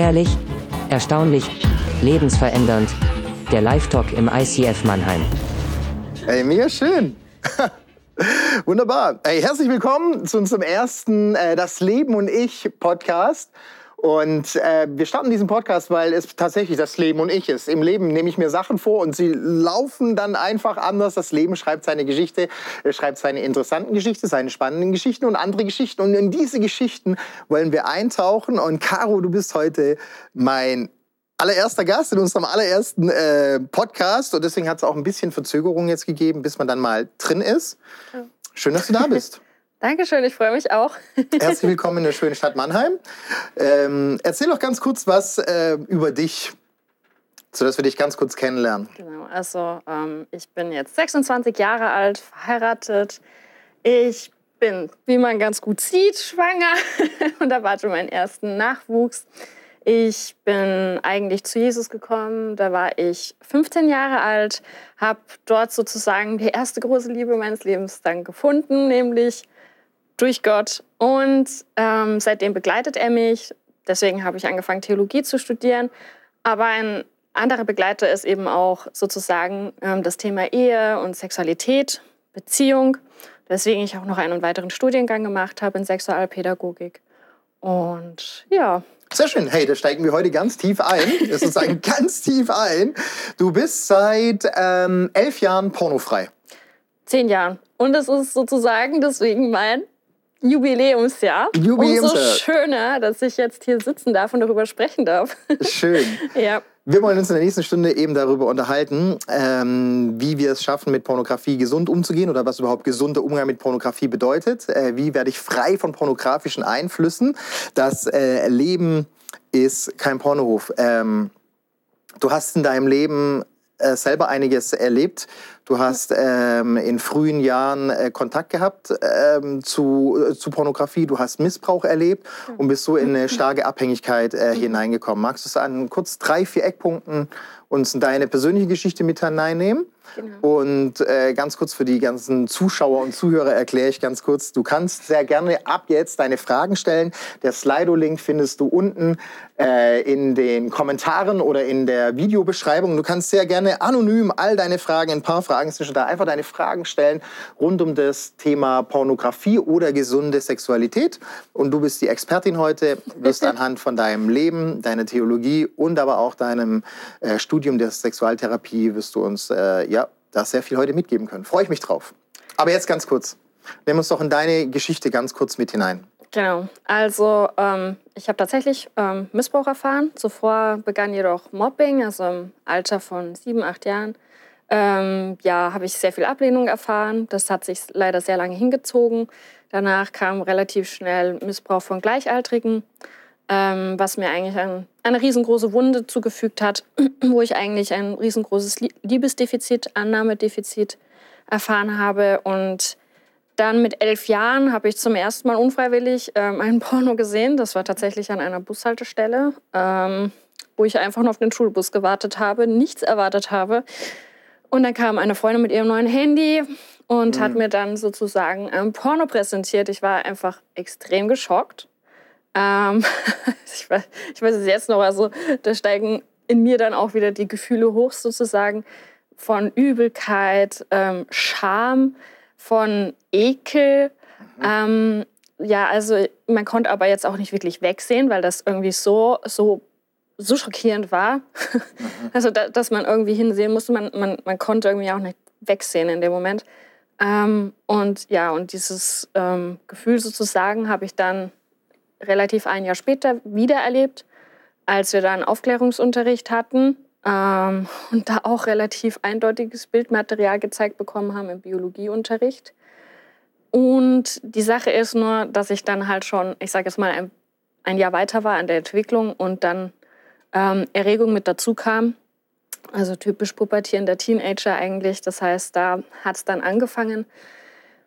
Ehrlich, erstaunlich, lebensverändernd. Der Live-Talk im ICF Mannheim. Hey, mega schön. Wunderbar. Hey, herzlich willkommen zu unserem ersten äh, Das Leben und ich Podcast. Und äh, wir starten diesen Podcast, weil es tatsächlich das Leben und ich ist. Im Leben nehme ich mir Sachen vor und sie laufen dann einfach anders. Das Leben schreibt seine Geschichte, schreibt seine interessanten Geschichten, seine spannenden Geschichten und andere Geschichten. Und in diese Geschichten wollen wir eintauchen. Und Caro, du bist heute mein allererster Gast in unserem allerersten äh, Podcast. Und deswegen hat es auch ein bisschen Verzögerung jetzt gegeben, bis man dann mal drin ist. Schön, dass du da bist. Dankeschön, ich freue mich auch. Herzlich willkommen in der schönen Stadt Mannheim. Ähm, erzähl doch ganz kurz was äh, über dich, sodass wir dich ganz kurz kennenlernen. Genau, also ähm, ich bin jetzt 26 Jahre alt, verheiratet. Ich bin, wie man ganz gut sieht, schwanger und erwarte meinen ersten Nachwuchs. Ich bin eigentlich zu Jesus gekommen, da war ich 15 Jahre alt, habe dort sozusagen die erste große Liebe meines Lebens dann gefunden, nämlich durch Gott. Und ähm, seitdem begleitet er mich. Deswegen habe ich angefangen, Theologie zu studieren. Aber ein anderer Begleiter ist eben auch sozusagen ähm, das Thema Ehe und Sexualität, Beziehung. Deswegen ich auch noch einen weiteren Studiengang gemacht habe in Sexualpädagogik. Und ja. Sehr schön. Hey, da steigen wir heute ganz tief ein. Das ist ein ganz tief ein. Du bist seit ähm, elf Jahren pornofrei. Zehn Jahren. Und es ist sozusagen deswegen mein Jubiläumsjahr. Jubiläumsjahr. Umso schöner, dass ich jetzt hier sitzen darf und darüber sprechen darf. Schön. ja. Wir wollen uns in der nächsten Stunde eben darüber unterhalten, ähm, wie wir es schaffen, mit Pornografie gesund umzugehen oder was überhaupt gesunder Umgang mit Pornografie bedeutet. Äh, wie werde ich frei von pornografischen Einflüssen? Das äh, Leben ist kein Pornohof. Ähm, du hast in deinem Leben äh, selber einiges erlebt. Du hast ähm, in frühen Jahren äh, Kontakt gehabt ähm, zu, äh, zu Pornografie, du hast Missbrauch erlebt und bist so in eine starke Abhängigkeit äh, hineingekommen. Magst du es an kurz drei, vier Eckpunkten uns deine persönliche Geschichte mit hineinnehmen? Genau. Und äh, ganz kurz für die ganzen Zuschauer und Zuhörer erkläre ich ganz kurz, du kannst sehr gerne ab jetzt deine Fragen stellen. Der Slido-Link findest du unten äh, in den Kommentaren oder in der Videobeschreibung. Du kannst sehr gerne anonym all deine Fragen, ein paar Fragen zwischen da, einfach deine Fragen stellen rund um das Thema Pornografie oder gesunde Sexualität. Und du bist die Expertin heute, wirst anhand von deinem Leben, deiner Theologie und aber auch deinem äh, Studium der Sexualtherapie wirst du uns äh, ja, da sehr viel heute mitgeben können. Freue ich mich drauf. Aber jetzt ganz kurz. Nimm uns doch in deine Geschichte ganz kurz mit hinein. Genau. Also ähm, ich habe tatsächlich ähm, Missbrauch erfahren. Zuvor begann jedoch Mobbing, also im Alter von sieben, acht Jahren. Ähm, ja, habe ich sehr viel Ablehnung erfahren. Das hat sich leider sehr lange hingezogen. Danach kam relativ schnell Missbrauch von Gleichaltrigen, ähm, was mir eigentlich ein, eine riesengroße Wunde zugefügt hat, wo ich eigentlich ein riesengroßes Liebesdefizit, Annahmedefizit erfahren habe und dann mit elf Jahren habe ich zum ersten Mal unfreiwillig ähm, einen Porno gesehen. Das war tatsächlich an einer Bushaltestelle, ähm, wo ich einfach nur auf den Schulbus gewartet habe, nichts erwartet habe. Und dann kam eine Freundin mit ihrem neuen Handy und mhm. hat mir dann sozusagen ein Porno präsentiert. Ich war einfach extrem geschockt. Ähm, ich, weiß, ich weiß es jetzt noch, also da steigen in mir dann auch wieder die Gefühle hoch sozusagen von Übelkeit, ähm, Scham von Ekel. Mhm. Ähm, ja, also man konnte aber jetzt auch nicht wirklich wegsehen, weil das irgendwie so, so, so schockierend war. Mhm. Also, da, dass man irgendwie hinsehen musste. Man, man, man konnte irgendwie auch nicht wegsehen in dem Moment. Ähm, und ja, und dieses ähm, Gefühl sozusagen habe ich dann relativ ein Jahr später wieder erlebt, als wir dann Aufklärungsunterricht hatten ähm, und da auch relativ eindeutiges Bildmaterial gezeigt bekommen haben im Biologieunterricht. Und die Sache ist nur, dass ich dann halt schon, ich sage jetzt mal, ein, ein, Jahr weiter war an der Entwicklung und dann ähm, Erregung mit dazu kam. Also typisch pubertierender Teenager eigentlich. Das heißt, da hat es dann angefangen.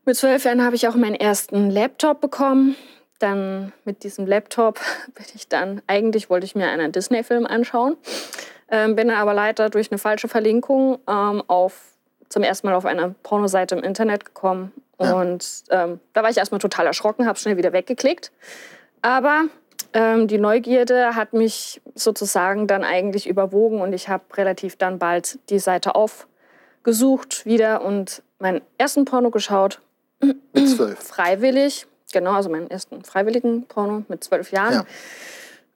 Mit zwölf Jahren habe ich auch meinen ersten Laptop bekommen. Dann mit diesem Laptop bin ich dann, eigentlich wollte ich mir einen Disney-Film anschauen. Ähm, bin aber leider durch eine falsche Verlinkung ähm, auf, zum ersten Mal auf eine Pornoseite im Internet gekommen. Ja. Und ähm, da war ich erstmal total erschrocken, habe schnell wieder weggeklickt. Aber ähm, die Neugierde hat mich sozusagen dann eigentlich überwogen und ich habe relativ dann bald die Seite aufgesucht wieder und meinen ersten Porno geschaut. Mit zwölf. Freiwillig, genau, also meinen ersten freiwilligen Porno mit zwölf Jahren. Ja.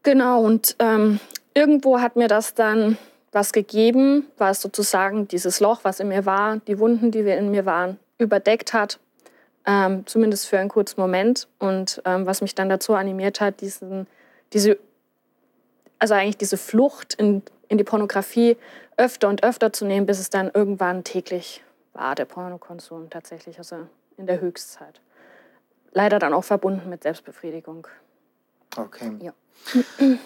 Genau, und ähm, irgendwo hat mir das dann was gegeben, was sozusagen dieses Loch, was in mir war, die Wunden, die in mir waren, überdeckt hat. Ähm, zumindest für einen kurzen Moment. Und ähm, was mich dann dazu animiert hat, diesen, diese, also eigentlich diese Flucht in, in die Pornografie öfter und öfter zu nehmen, bis es dann irgendwann täglich war, der Pornokonsum tatsächlich, also in der Höchstzeit. Leider dann auch verbunden mit Selbstbefriedigung. Okay. Ja.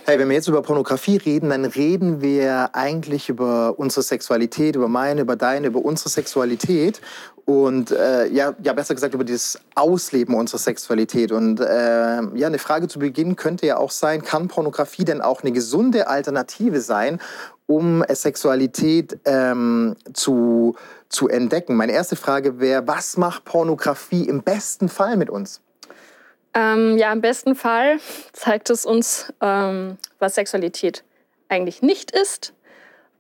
Hey, wenn wir jetzt über Pornografie reden, dann reden wir eigentlich über unsere Sexualität, über meine, über deine, über unsere Sexualität und äh, ja, ja, besser gesagt über dieses Ausleben unserer Sexualität. Und äh, ja, eine Frage zu Beginn könnte ja auch sein, kann Pornografie denn auch eine gesunde Alternative sein, um äh, Sexualität ähm, zu, zu entdecken? Meine erste Frage wäre, was macht Pornografie im besten Fall mit uns? Ähm, ja, im besten Fall zeigt es uns, ähm, was Sexualität eigentlich nicht ist.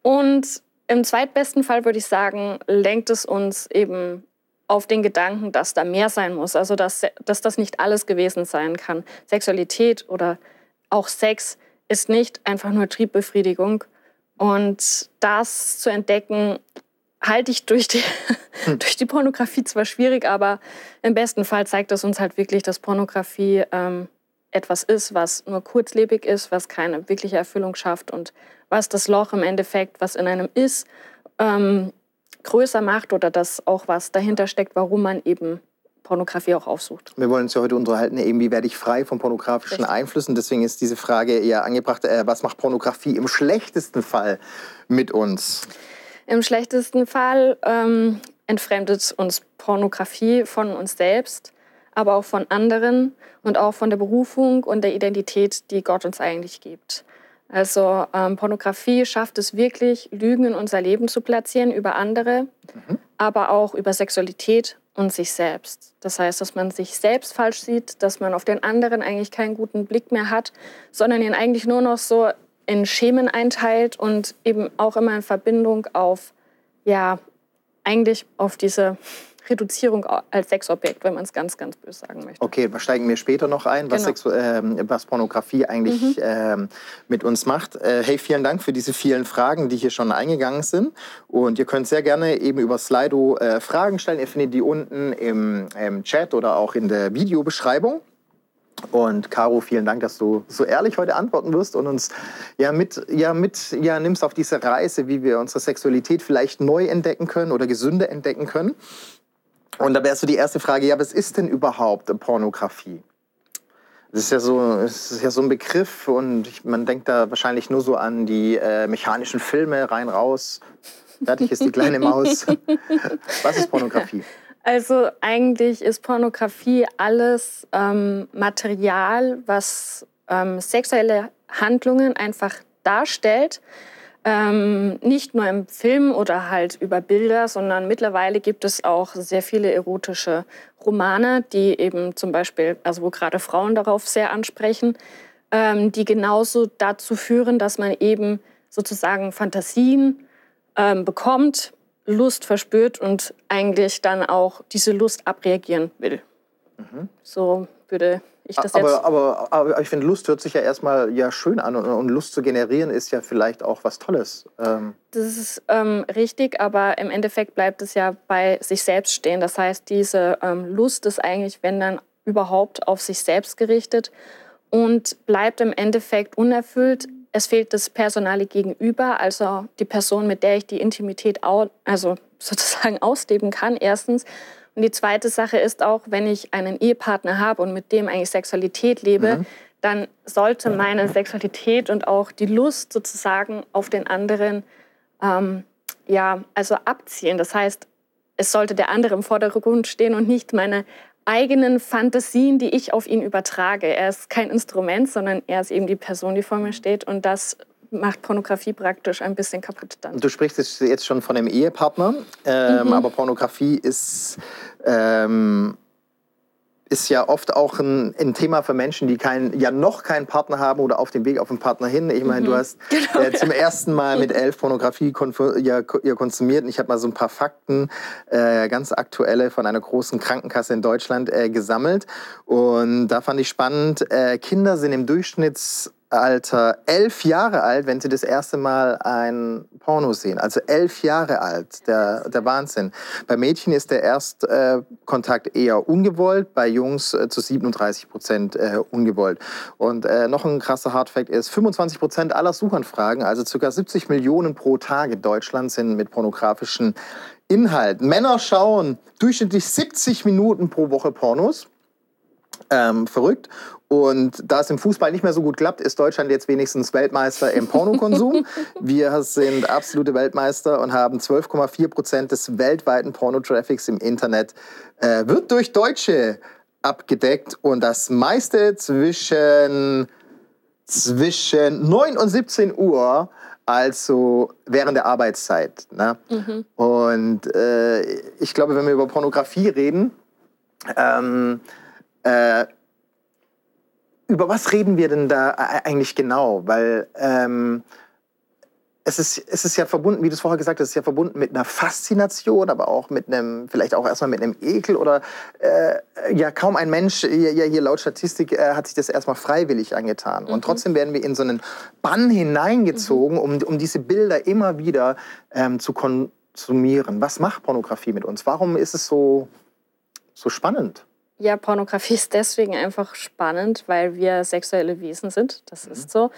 Und im zweitbesten Fall würde ich sagen, lenkt es uns eben auf den Gedanken, dass da mehr sein muss. Also, dass, dass das nicht alles gewesen sein kann. Sexualität oder auch Sex ist nicht einfach nur Triebbefriedigung. Und das zu entdecken, halte ich durch die, hm. durch die Pornografie zwar schwierig, aber im besten Fall zeigt es uns halt wirklich, dass Pornografie ähm, etwas ist, was nur kurzlebig ist, was keine wirkliche Erfüllung schafft und was das Loch im Endeffekt, was in einem ist, ähm, größer macht oder das auch was dahinter steckt, warum man eben Pornografie auch aufsucht. Wir wollen uns ja heute unterhalten, eben wie werde ich frei von pornografischen Richtig. Einflüssen. Deswegen ist diese Frage eher angebracht, äh, was macht Pornografie im schlechtesten Fall mit uns? Im schlechtesten Fall ähm, entfremdet uns Pornografie von uns selbst, aber auch von anderen und auch von der Berufung und der Identität, die Gott uns eigentlich gibt. Also ähm, Pornografie schafft es wirklich, Lügen in unser Leben zu platzieren über andere, mhm. aber auch über Sexualität und sich selbst. Das heißt, dass man sich selbst falsch sieht, dass man auf den anderen eigentlich keinen guten Blick mehr hat, sondern ihn eigentlich nur noch so in Schemen einteilt und eben auch immer in Verbindung auf, ja, eigentlich auf diese Reduzierung als Sexobjekt, wenn man es ganz, ganz böse sagen möchte. Okay, da steigen wir später noch ein, was, genau. äh, was Pornografie eigentlich mhm. äh, mit uns macht. Äh, hey, vielen Dank für diese vielen Fragen, die hier schon eingegangen sind. Und ihr könnt sehr gerne eben über Slido äh, Fragen stellen. Ihr findet die unten im, im Chat oder auch in der Videobeschreibung. Und Caro, vielen Dank, dass du so ehrlich heute antworten wirst und uns ja mit, ja mit ja, nimmst auf diese Reise, wie wir unsere Sexualität vielleicht neu entdecken können oder gesünder entdecken können. Und da wäre so die erste Frage, ja, was ist denn überhaupt Pornografie? Das ist ja so, es ist ja so ein Begriff und ich, man denkt da wahrscheinlich nur so an die äh, mechanischen Filme rein raus. Fertig ist die kleine Maus. Was ist Pornografie? Also eigentlich ist Pornografie alles ähm, Material, was ähm, sexuelle Handlungen einfach darstellt. Ähm, nicht nur im Film oder halt über Bilder, sondern mittlerweile gibt es auch sehr viele erotische Romane, die eben zum Beispiel, also wo gerade Frauen darauf sehr ansprechen, ähm, die genauso dazu führen, dass man eben sozusagen Fantasien ähm, bekommt, Lust verspürt und eigentlich dann auch diese Lust abreagieren will. Mhm. So würde ich das aber, jetzt. Aber, aber ich finde, Lust hört sich ja erstmal ja schön an und, und, Lust zu generieren ist ja vielleicht auch was Tolles. Ähm. Das ist ähm, richtig, aber im Endeffekt bleibt es ja bei sich selbst stehen. Das heißt, diese ähm, Lust ist eigentlich, wenn dann überhaupt, auf sich selbst gerichtet und bleibt im Endeffekt unerfüllt, es fehlt das personale Gegenüber, also die Person, mit der ich die Intimität au also sozusagen ausleben kann, erstens. Und die zweite Sache ist auch, wenn ich einen Ehepartner habe und mit dem eigentlich Sexualität lebe, mhm. dann sollte meine Sexualität und auch die Lust sozusagen auf den anderen ähm, ja, also abzielen. Das heißt, es sollte der andere im Vordergrund stehen und nicht meine eigenen Fantasien, die ich auf ihn übertrage. Er ist kein Instrument, sondern er ist eben die Person, die vor mir steht. Und das macht Pornografie praktisch ein bisschen kaputt dann. Du sprichst jetzt schon von einem Ehepartner, ähm, mhm. aber Pornografie ist, ähm, ist ja oft auch ein, ein, Thema für Menschen, die kein, ja noch keinen Partner haben oder auf dem Weg auf einen Partner hin. Ich meine, mhm. du hast genau, äh, zum ja. ersten Mal mit elf Pornografie ja, ja, konsumiert und ich habe mal so ein paar Fakten, äh, ganz aktuelle von einer großen Krankenkasse in Deutschland äh, gesammelt. Und da fand ich spannend, äh, Kinder sind im Durchschnitt Alter elf Jahre alt, wenn sie das erste Mal ein Porno sehen. Also elf Jahre alt, der, der Wahnsinn. Bei Mädchen ist der Erstkontakt äh, eher ungewollt, bei Jungs äh, zu 37 Prozent äh, ungewollt. Und noch ein krasser Hardfact ist, 25 Prozent aller Suchanfragen, also ca. 70 Millionen pro Tag in Deutschland, sind mit pornografischen Inhalten. Männer schauen durchschnittlich 70 Minuten pro Woche Pornos. Ähm, verrückt. Und da es im Fußball nicht mehr so gut klappt, ist Deutschland jetzt wenigstens Weltmeister im Pornokonsum. Wir sind absolute Weltmeister und haben 12,4 Prozent des weltweiten Pornotraffics im Internet äh, wird durch Deutsche abgedeckt und das meiste zwischen, zwischen 9 und 17 Uhr, also während der Arbeitszeit. Ne? Mhm. Und äh, ich glaube, wenn wir über Pornografie reden, ähm, äh, über was reden wir denn da eigentlich genau? Weil ähm, es, ist, es ist ja verbunden, wie du es vorher gesagt hast, es ist ja verbunden mit einer Faszination, aber auch mit einem, vielleicht auch erstmal mit einem Ekel oder äh, ja, kaum ein Mensch, ja, hier laut Statistik, äh, hat sich das erstmal freiwillig angetan. Mhm. Und trotzdem werden wir in so einen Bann hineingezogen, mhm. um, um diese Bilder immer wieder ähm, zu konsumieren. Was macht Pornografie mit uns? Warum ist es so, so spannend? Ja, Pornografie ist deswegen einfach spannend, weil wir sexuelle Wesen sind. Das mhm. ist so.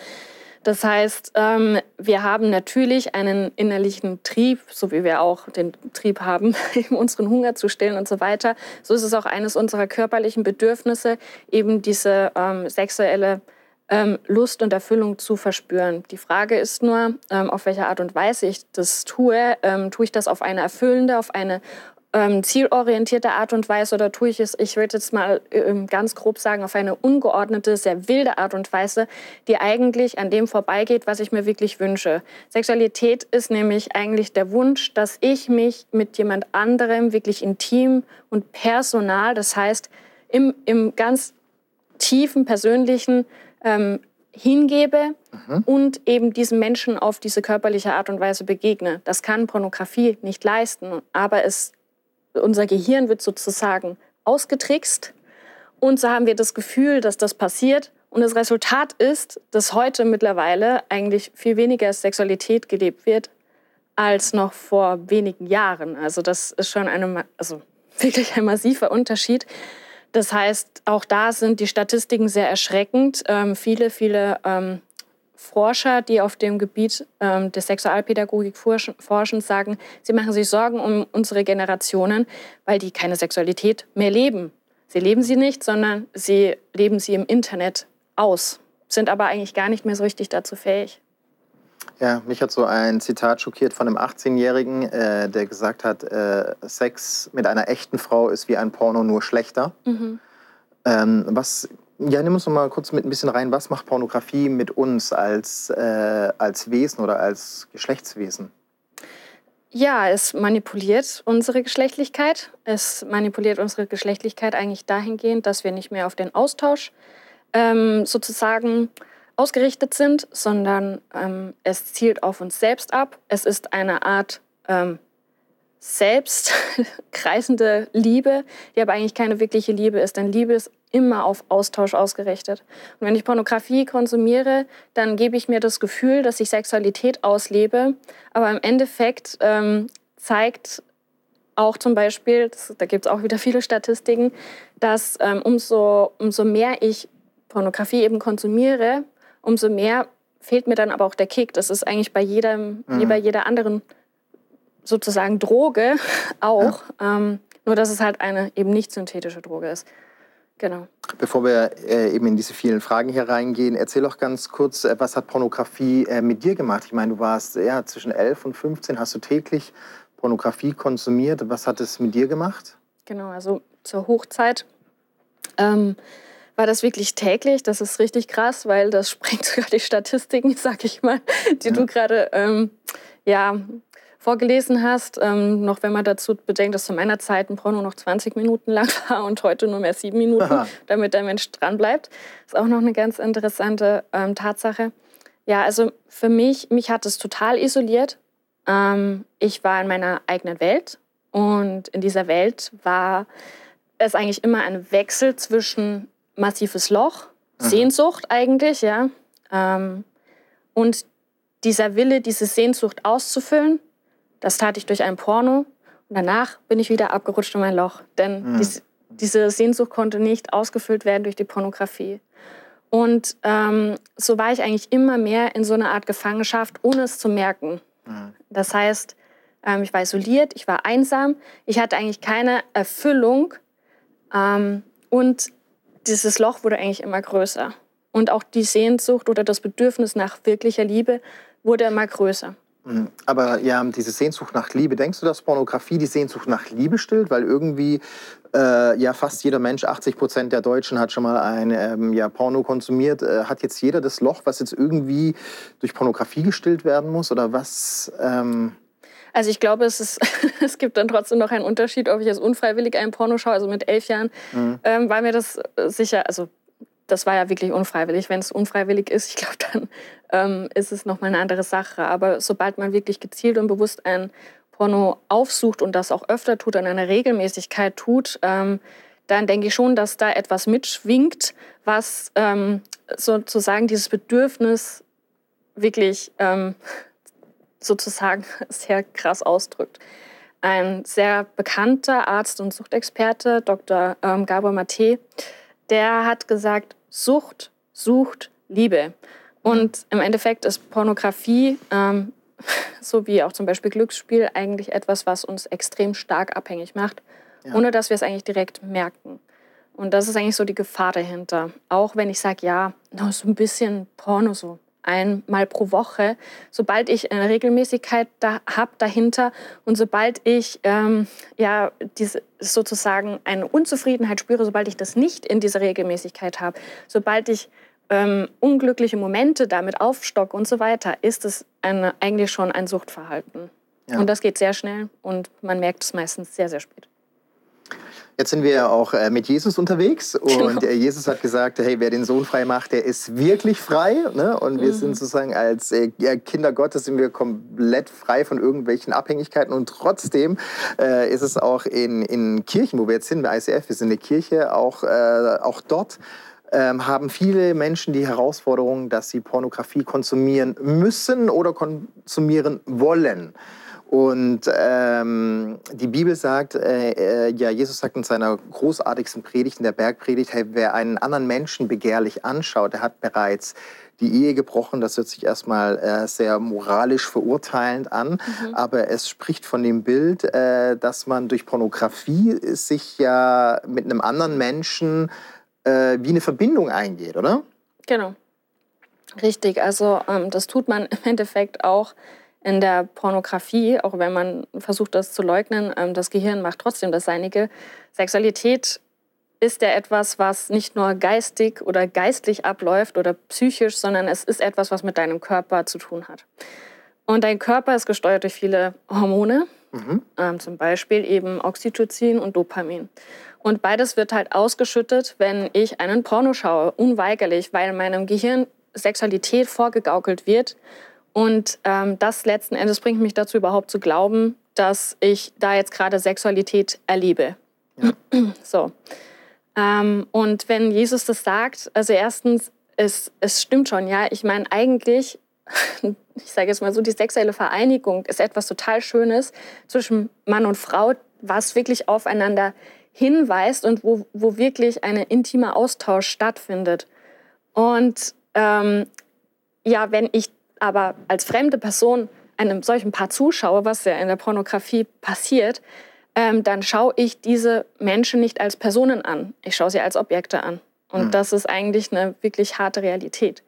Das heißt, ähm, wir haben natürlich einen innerlichen Trieb, so wie wir auch den Trieb haben, eben unseren Hunger zu stillen und so weiter. So ist es auch eines unserer körperlichen Bedürfnisse, eben diese ähm, sexuelle ähm, Lust und Erfüllung zu verspüren. Die Frage ist nur, ähm, auf welche Art und Weise ich das tue. Ähm, tue ich das auf eine erfüllende, auf eine ähm, zielorientierte Art und Weise oder tue ich es, ich würde jetzt mal ähm, ganz grob sagen, auf eine ungeordnete, sehr wilde Art und Weise, die eigentlich an dem vorbeigeht, was ich mir wirklich wünsche. Sexualität ist nämlich eigentlich der Wunsch, dass ich mich mit jemand anderem wirklich intim und personal, das heißt im, im ganz tiefen persönlichen ähm, hingebe mhm. und eben diesem Menschen auf diese körperliche Art und Weise begegne. Das kann Pornografie nicht leisten, aber es unser Gehirn wird sozusagen ausgetrickst. Und so haben wir das Gefühl, dass das passiert. Und das Resultat ist, dass heute mittlerweile eigentlich viel weniger Sexualität gelebt wird als noch vor wenigen Jahren. Also das ist schon eine, also wirklich ein massiver Unterschied. Das heißt, auch da sind die Statistiken sehr erschreckend. Ähm, viele, viele ähm, Forscher, die auf dem Gebiet ähm, der Sexualpädagogik forschen, sagen, sie machen sich Sorgen um unsere Generationen, weil die keine Sexualität mehr leben. Sie leben sie nicht, sondern sie leben sie im Internet aus, sind aber eigentlich gar nicht mehr so richtig dazu fähig. Ja, mich hat so ein Zitat schockiert von einem 18-Jährigen, äh, der gesagt hat, äh, Sex mit einer echten Frau ist wie ein Porno, nur schlechter. Mhm. Ähm, was ja, nimm uns noch mal kurz mit ein bisschen rein. Was macht Pornografie mit uns als, äh, als Wesen oder als Geschlechtswesen? Ja, es manipuliert unsere Geschlechtlichkeit. Es manipuliert unsere Geschlechtlichkeit eigentlich dahingehend, dass wir nicht mehr auf den Austausch ähm, sozusagen ausgerichtet sind, sondern ähm, es zielt auf uns selbst ab. Es ist eine Art ähm, selbst kreisende Liebe, die aber eigentlich keine wirkliche Liebe ist. Denn Liebe ist immer auf Austausch ausgerichtet. Und wenn ich Pornografie konsumiere, dann gebe ich mir das Gefühl, dass ich Sexualität auslebe. Aber im Endeffekt ähm, zeigt auch zum Beispiel, das, da gibt es auch wieder viele Statistiken, dass ähm, umso, umso mehr ich Pornografie eben konsumiere, umso mehr fehlt mir dann aber auch der Kick. Das ist eigentlich bei jedem, mhm. wie bei jeder anderen sozusagen Droge auch. Ja. Ähm, nur dass es halt eine eben nicht synthetische Droge ist. Genau. Bevor wir äh, eben in diese vielen Fragen hier reingehen, erzähl doch ganz kurz, äh, was hat Pornografie äh, mit dir gemacht? Ich meine, du warst ja zwischen 11 und 15, hast du täglich Pornografie konsumiert. Was hat es mit dir gemacht? Genau, also zur Hochzeit ähm, war das wirklich täglich. Das ist richtig krass, weil das sprengt sogar die Statistiken, sag ich mal, die ja. du gerade ähm, ja, vorgelesen hast. Ähm, noch wenn man dazu bedenkt, dass zu meiner Zeit ein Porno noch 20 Minuten lang war und heute nur mehr sieben Minuten, Aha. damit der Mensch dranbleibt. Ist auch noch eine ganz interessante ähm, Tatsache. Ja, also für mich, mich hat es total isoliert. Ähm, ich war in meiner eigenen Welt und in dieser Welt war es eigentlich immer ein Wechsel zwischen massives Loch, Aha. Sehnsucht eigentlich, ja, ähm, und dieser Wille, diese Sehnsucht auszufüllen das tat ich durch ein Porno und danach bin ich wieder abgerutscht in mein Loch. Denn mhm. dies, diese Sehnsucht konnte nicht ausgefüllt werden durch die Pornografie. Und ähm, so war ich eigentlich immer mehr in so einer Art Gefangenschaft, ohne es zu merken. Mhm. Das heißt, ähm, ich war isoliert, ich war einsam, ich hatte eigentlich keine Erfüllung ähm, und dieses Loch wurde eigentlich immer größer. Und auch die Sehnsucht oder das Bedürfnis nach wirklicher Liebe wurde immer größer. Mhm. Aber ja, diese Sehnsucht nach Liebe, denkst du, dass Pornografie die Sehnsucht nach Liebe stillt? Weil irgendwie äh, ja fast jeder Mensch, 80 Prozent der Deutschen hat schon mal ein ähm, ja, Porno konsumiert. Äh, hat jetzt jeder das Loch, was jetzt irgendwie durch Pornografie gestillt werden muss? Oder was? Ähm also ich glaube, es, ist, es gibt dann trotzdem noch einen Unterschied, ob ich jetzt unfreiwillig ein Porno schaue, also mit elf Jahren, mhm. ähm, weil mir das sicher, also das war ja wirklich unfreiwillig. Wenn es unfreiwillig ist, ich glaube, dann ähm, ist es nochmal eine andere Sache. Aber sobald man wirklich gezielt und bewusst ein Porno aufsucht und das auch öfter tut, an einer Regelmäßigkeit tut, ähm, dann denke ich schon, dass da etwas mitschwingt, was ähm, sozusagen dieses Bedürfnis wirklich ähm, sozusagen sehr krass ausdrückt. Ein sehr bekannter Arzt und Suchtexperte, Dr. Ähm, Gabor Mate, der hat gesagt, Sucht sucht Liebe. Und im Endeffekt ist Pornografie, ähm, so wie auch zum Beispiel Glücksspiel, eigentlich etwas, was uns extrem stark abhängig macht, ja. ohne dass wir es eigentlich direkt merken. Und das ist eigentlich so die Gefahr dahinter. Auch wenn ich sage, ja, so ein bisschen Porno, so einmal pro Woche, sobald ich eine Regelmäßigkeit da habe dahinter und sobald ich ähm, ja diese, sozusagen eine Unzufriedenheit spüre, sobald ich das nicht in dieser Regelmäßigkeit habe, sobald ich ähm, unglückliche Momente damit aufstocke und so weiter, ist es eine, eigentlich schon ein Suchtverhalten. Ja. Und das geht sehr schnell und man merkt es meistens sehr, sehr spät. Jetzt sind wir ja auch äh, mit Jesus unterwegs und genau. Jesus hat gesagt, hey, wer den Sohn frei macht, der ist wirklich frei. Ne? Und wir mhm. sind sozusagen als äh, Kinder Gottes sind wir komplett frei von irgendwelchen Abhängigkeiten und trotzdem äh, ist es auch in, in Kirchen, wo wir jetzt sind, bei ICF, wir sind eine Kirche, auch, äh, auch dort ähm, haben viele Menschen die Herausforderung, dass sie Pornografie konsumieren müssen oder konsumieren wollen. Und ähm, die Bibel sagt, äh, äh, ja, Jesus sagt in seiner großartigsten Predigt, in der Bergpredigt, hey, wer einen anderen Menschen begehrlich anschaut, der hat bereits die Ehe gebrochen. Das hört sich erstmal äh, sehr moralisch verurteilend an, mhm. aber es spricht von dem Bild, äh, dass man durch Pornografie sich ja mit einem anderen Menschen äh, wie eine Verbindung eingeht, oder? Genau. Richtig, also ähm, das tut man im Endeffekt auch in der Pornografie, auch wenn man versucht, das zu leugnen, ähm, das Gehirn macht trotzdem das Seinige. Sexualität ist ja etwas, was nicht nur geistig oder geistlich abläuft oder psychisch, sondern es ist etwas, was mit deinem Körper zu tun hat. Und dein Körper ist gesteuert durch viele Hormone, mhm. ähm, zum Beispiel eben Oxytocin und Dopamin. Und beides wird halt ausgeschüttet, wenn ich einen Porno schaue, unweigerlich, weil meinem Gehirn Sexualität vorgegaukelt wird und ähm, das letzten Endes bringt mich dazu überhaupt zu glauben, dass ich da jetzt gerade Sexualität erlebe. Ja. So. Ähm, und wenn Jesus das sagt, also erstens, es, es stimmt schon, ja. Ich meine, eigentlich, ich sage jetzt mal so, die sexuelle Vereinigung ist etwas total Schönes zwischen Mann und Frau, was wirklich aufeinander hinweist und wo, wo wirklich ein intimer Austausch stattfindet. Und ähm, ja, wenn ich aber als fremde Person einem solchen Paar zuschaue, was ja in der Pornografie passiert, ähm, dann schaue ich diese Menschen nicht als Personen an. Ich schaue sie als Objekte an. Und mhm. das ist eigentlich eine wirklich harte Realität.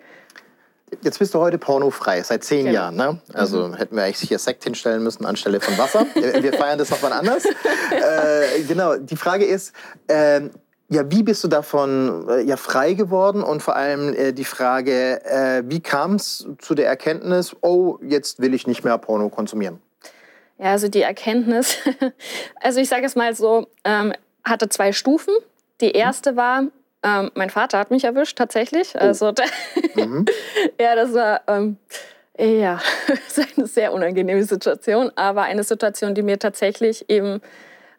Jetzt bist du heute pornofrei, seit zehn genau. Jahren. Ne? Also mhm. hätten wir eigentlich hier Sekt hinstellen müssen anstelle von Wasser. wir feiern das nochmal anders. äh, genau, die Frage ist, äh, ja, wie bist du davon äh, ja, frei geworden? Und vor allem äh, die Frage, äh, wie kam es zu der Erkenntnis, oh, jetzt will ich nicht mehr Porno konsumieren? Ja, also die Erkenntnis, also ich sage es mal so, ähm, hatte zwei Stufen. Die erste war, ähm, mein Vater hat mich erwischt tatsächlich. Also mhm. ja, das war ähm, ja eine sehr unangenehme Situation, aber eine Situation, die mir tatsächlich eben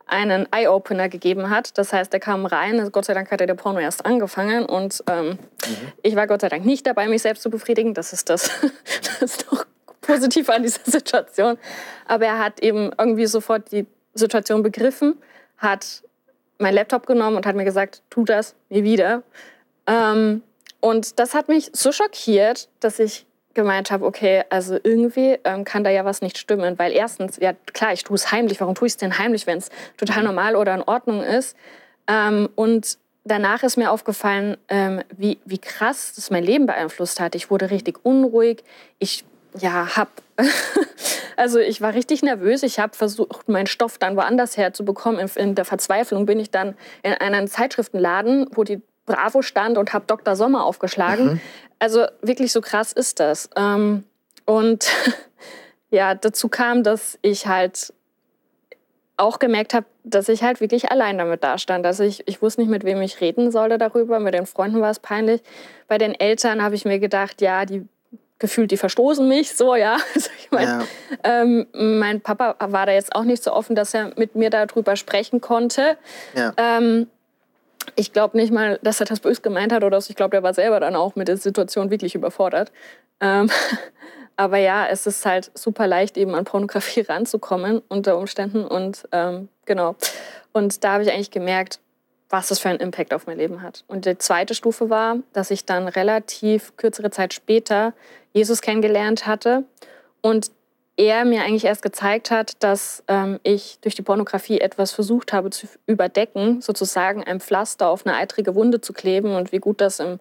einen Eye-Opener gegeben hat. Das heißt, er kam rein, Gott sei Dank hatte der Porno erst angefangen und ähm, mhm. ich war Gott sei Dank nicht dabei, mich selbst zu befriedigen. Das ist das, das ist doch positiv an dieser Situation. Aber er hat eben irgendwie sofort die Situation begriffen, hat meinen Laptop genommen und hat mir gesagt, tu das nie wieder. Ähm, und das hat mich so schockiert, dass ich gemeint habe, okay, also irgendwie ähm, kann da ja was nicht stimmen, weil erstens, ja klar, ich tue es heimlich. Warum tue ich es denn heimlich, wenn es total mhm. normal oder in Ordnung ist? Ähm, und danach ist mir aufgefallen, ähm, wie, wie krass das mein Leben beeinflusst hat. Ich wurde richtig unruhig. Ich ja, hab, also ich war richtig nervös. Ich habe versucht, meinen Stoff dann woanders herzubekommen. In, in der Verzweiflung bin ich dann in einen Zeitschriftenladen, wo die Bravo stand und habe Dr. Sommer aufgeschlagen. Mhm. Also wirklich so krass ist das. Ähm, und ja, dazu kam, dass ich halt auch gemerkt habe, dass ich halt wirklich allein damit dastand. Also ich, ich wusste nicht, mit wem ich reden sollte darüber. Mit den Freunden war es peinlich. Bei den Eltern habe ich mir gedacht, ja, die gefühlt, die verstoßen mich, so, ja. Also ich mein, ja. ähm, mein Papa war da jetzt auch nicht so offen, dass er mit mir darüber sprechen konnte. Ja. Ähm, ich glaube nicht mal, dass er das böse gemeint hat oder so. Ich glaube, der war selber dann auch mit der Situation wirklich überfordert. Ähm, aber ja, es ist halt super leicht, eben an Pornografie ranzukommen unter Umständen. Und ähm, genau. Und da habe ich eigentlich gemerkt, was das für einen Impact auf mein Leben hat. Und die zweite Stufe war, dass ich dann relativ kürzere Zeit später Jesus kennengelernt hatte und er mir eigentlich erst gezeigt hat, dass ähm, ich durch die Pornografie etwas versucht habe zu überdecken, sozusagen ein Pflaster auf eine eitrige Wunde zu kleben. Und wie gut das im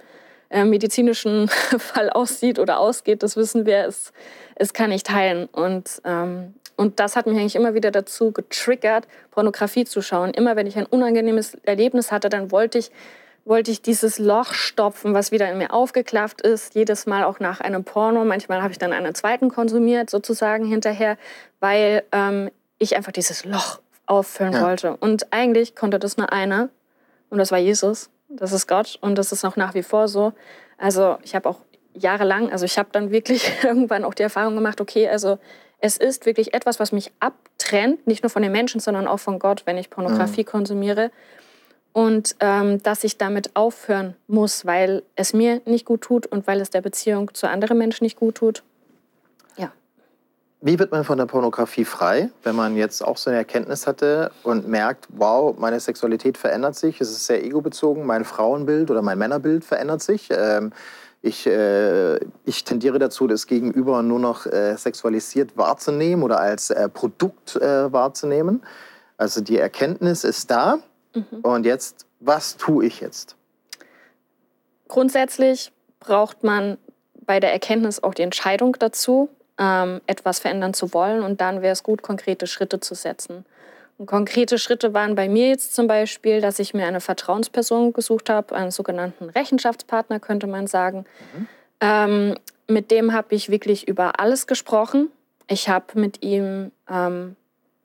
äh, medizinischen Fall aussieht oder ausgeht, das wissen wir, es, es kann nicht heilen. Und, ähm, und das hat mich eigentlich immer wieder dazu getriggert, Pornografie zu schauen. Immer wenn ich ein unangenehmes Erlebnis hatte, dann wollte ich wollte ich dieses Loch stopfen, was wieder in mir aufgeklafft ist, jedes Mal auch nach einem Porno. Manchmal habe ich dann einen zweiten konsumiert, sozusagen hinterher, weil ähm, ich einfach dieses Loch auffüllen ja. wollte. Und eigentlich konnte das nur einer, und das war Jesus, das ist Gott, und das ist auch nach wie vor so. Also ich habe auch jahrelang, also ich habe dann wirklich irgendwann auch die Erfahrung gemacht, okay, also es ist wirklich etwas, was mich abtrennt, nicht nur von den Menschen, sondern auch von Gott, wenn ich Pornografie mhm. konsumiere und ähm, dass ich damit aufhören muss, weil es mir nicht gut tut und weil es der Beziehung zu anderen Menschen nicht gut tut. Ja. Wie wird man von der Pornografie frei, wenn man jetzt auch so eine Erkenntnis hatte und merkt, wow, meine Sexualität verändert sich, es ist sehr egobezogen, mein Frauenbild oder mein Männerbild verändert sich. Ähm, ich, äh, ich, tendiere dazu, das Gegenüber nur noch äh, sexualisiert wahrzunehmen oder als äh, Produkt äh, wahrzunehmen. Also die Erkenntnis ist da. Mhm. Und jetzt, was tue ich jetzt? Grundsätzlich braucht man bei der Erkenntnis auch die Entscheidung dazu, ähm, etwas verändern zu wollen. Und dann wäre es gut, konkrete Schritte zu setzen. Und konkrete Schritte waren bei mir jetzt zum Beispiel, dass ich mir eine Vertrauensperson gesucht habe, einen sogenannten Rechenschaftspartner, könnte man sagen. Mhm. Ähm, mit dem habe ich wirklich über alles gesprochen. Ich habe mit ihm ähm,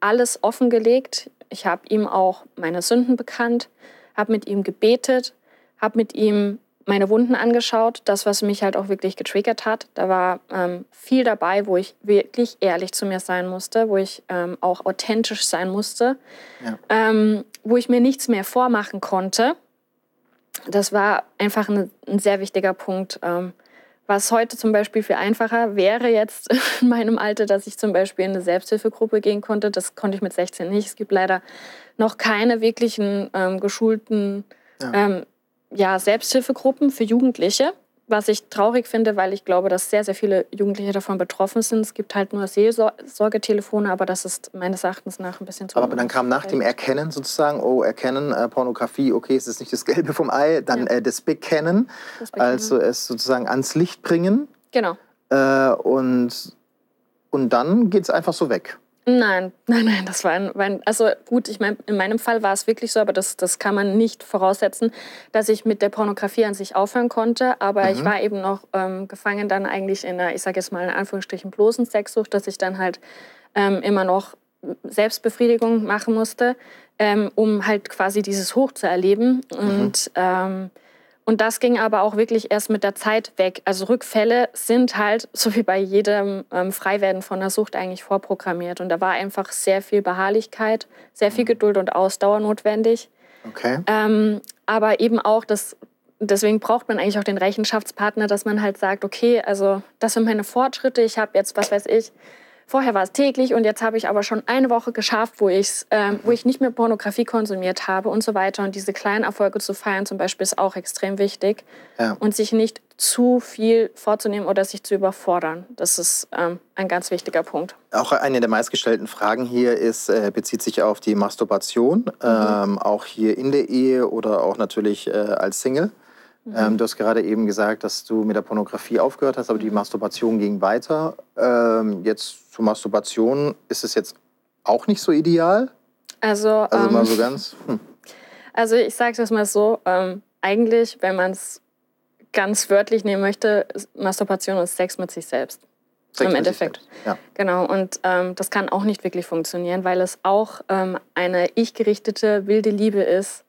alles offengelegt. Ich habe ihm auch meine Sünden bekannt, habe mit ihm gebetet, habe mit ihm meine Wunden angeschaut, das, was mich halt auch wirklich getriggert hat. Da war ähm, viel dabei, wo ich wirklich ehrlich zu mir sein musste, wo ich ähm, auch authentisch sein musste, ja. ähm, wo ich mir nichts mehr vormachen konnte. Das war einfach ein, ein sehr wichtiger Punkt. Was heute zum Beispiel viel einfacher wäre jetzt in meinem Alter, dass ich zum Beispiel in eine Selbsthilfegruppe gehen konnte. Das konnte ich mit 16 nicht. Es gibt leider noch keine wirklichen ähm, geschulten ja. Ähm, ja, Selbsthilfegruppen für Jugendliche was ich traurig finde, weil ich glaube, dass sehr, sehr viele Jugendliche davon betroffen sind. Es gibt halt nur Seelsorgetelefone, aber das ist meines Erachtens nach ein bisschen zu. Aber dann kam nach dem Erkennen sozusagen, oh, Erkennen, äh, Pornografie, okay, es ist nicht das Gelbe vom Ei, dann ja. äh, das Bekennen, das Bekennen, also es sozusagen ans Licht bringen. Genau. Äh, und, und dann geht es einfach so weg. Nein, nein, nein, das war ein, war ein also gut, ich meine, in meinem Fall war es wirklich so, aber das, das kann man nicht voraussetzen, dass ich mit der Pornografie an sich aufhören konnte, aber mhm. ich war eben noch ähm, gefangen dann eigentlich in einer, ich sage jetzt mal in Anführungsstrichen, bloßen Sexsucht, dass ich dann halt ähm, immer noch Selbstbefriedigung machen musste, ähm, um halt quasi dieses Hoch zu erleben. Und, ähm, und das ging aber auch wirklich erst mit der Zeit weg. Also Rückfälle sind halt, so wie bei jedem ähm, Freiwerden von der Sucht, eigentlich vorprogrammiert. Und da war einfach sehr viel Beharrlichkeit, sehr viel Geduld und Ausdauer notwendig. Okay. Ähm, aber eben auch das, deswegen braucht man eigentlich auch den Rechenschaftspartner, dass man halt sagt, okay, also das sind meine Fortschritte, ich habe jetzt, was weiß ich, vorher war es täglich und jetzt habe ich aber schon eine Woche geschafft, wo, ich's, ähm, wo ich nicht mehr Pornografie konsumiert habe und so weiter. Und diese kleinen Erfolge zu feiern zum Beispiel ist auch extrem wichtig. Ja. Und sich nicht zu viel vorzunehmen oder sich zu überfordern. Das ist ähm, ein ganz wichtiger Punkt. Auch eine der meistgestellten Fragen hier ist, äh, bezieht sich auf die Masturbation, ähm, auch hier in der Ehe oder auch natürlich äh, als Single. Ähm, du hast gerade eben gesagt, dass du mit der Pornografie aufgehört hast, aber die Masturbation ging weiter. Ähm, jetzt zur Masturbation ist es jetzt auch nicht so ideal. Also, Also ähm, mal so ganz. Hm. Also ich sage es jetzt mal so, ähm, eigentlich, wenn man es ganz wörtlich nehmen möchte, ist Masturbation ist Sex mit sich selbst. Sich Endeffekt. selbst. Ja. Genau, und ähm, das kann auch nicht wirklich funktionieren, weil es auch ähm, eine ich-gerichtete, wilde Liebe ist.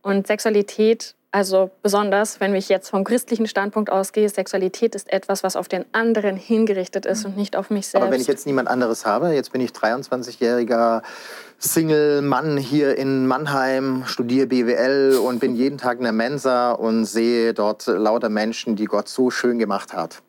Und Sexualität, also besonders, wenn ich jetzt vom christlichen Standpunkt ausgehe, Sexualität ist etwas, was auf den anderen hingerichtet ist und nicht auf mich selbst. Aber wenn ich jetzt niemand anderes habe, jetzt bin ich 23-jähriger Single-Mann hier in Mannheim, studiere BWL und bin jeden Tag in der Mensa und sehe dort lauter Menschen, die Gott so schön gemacht hat.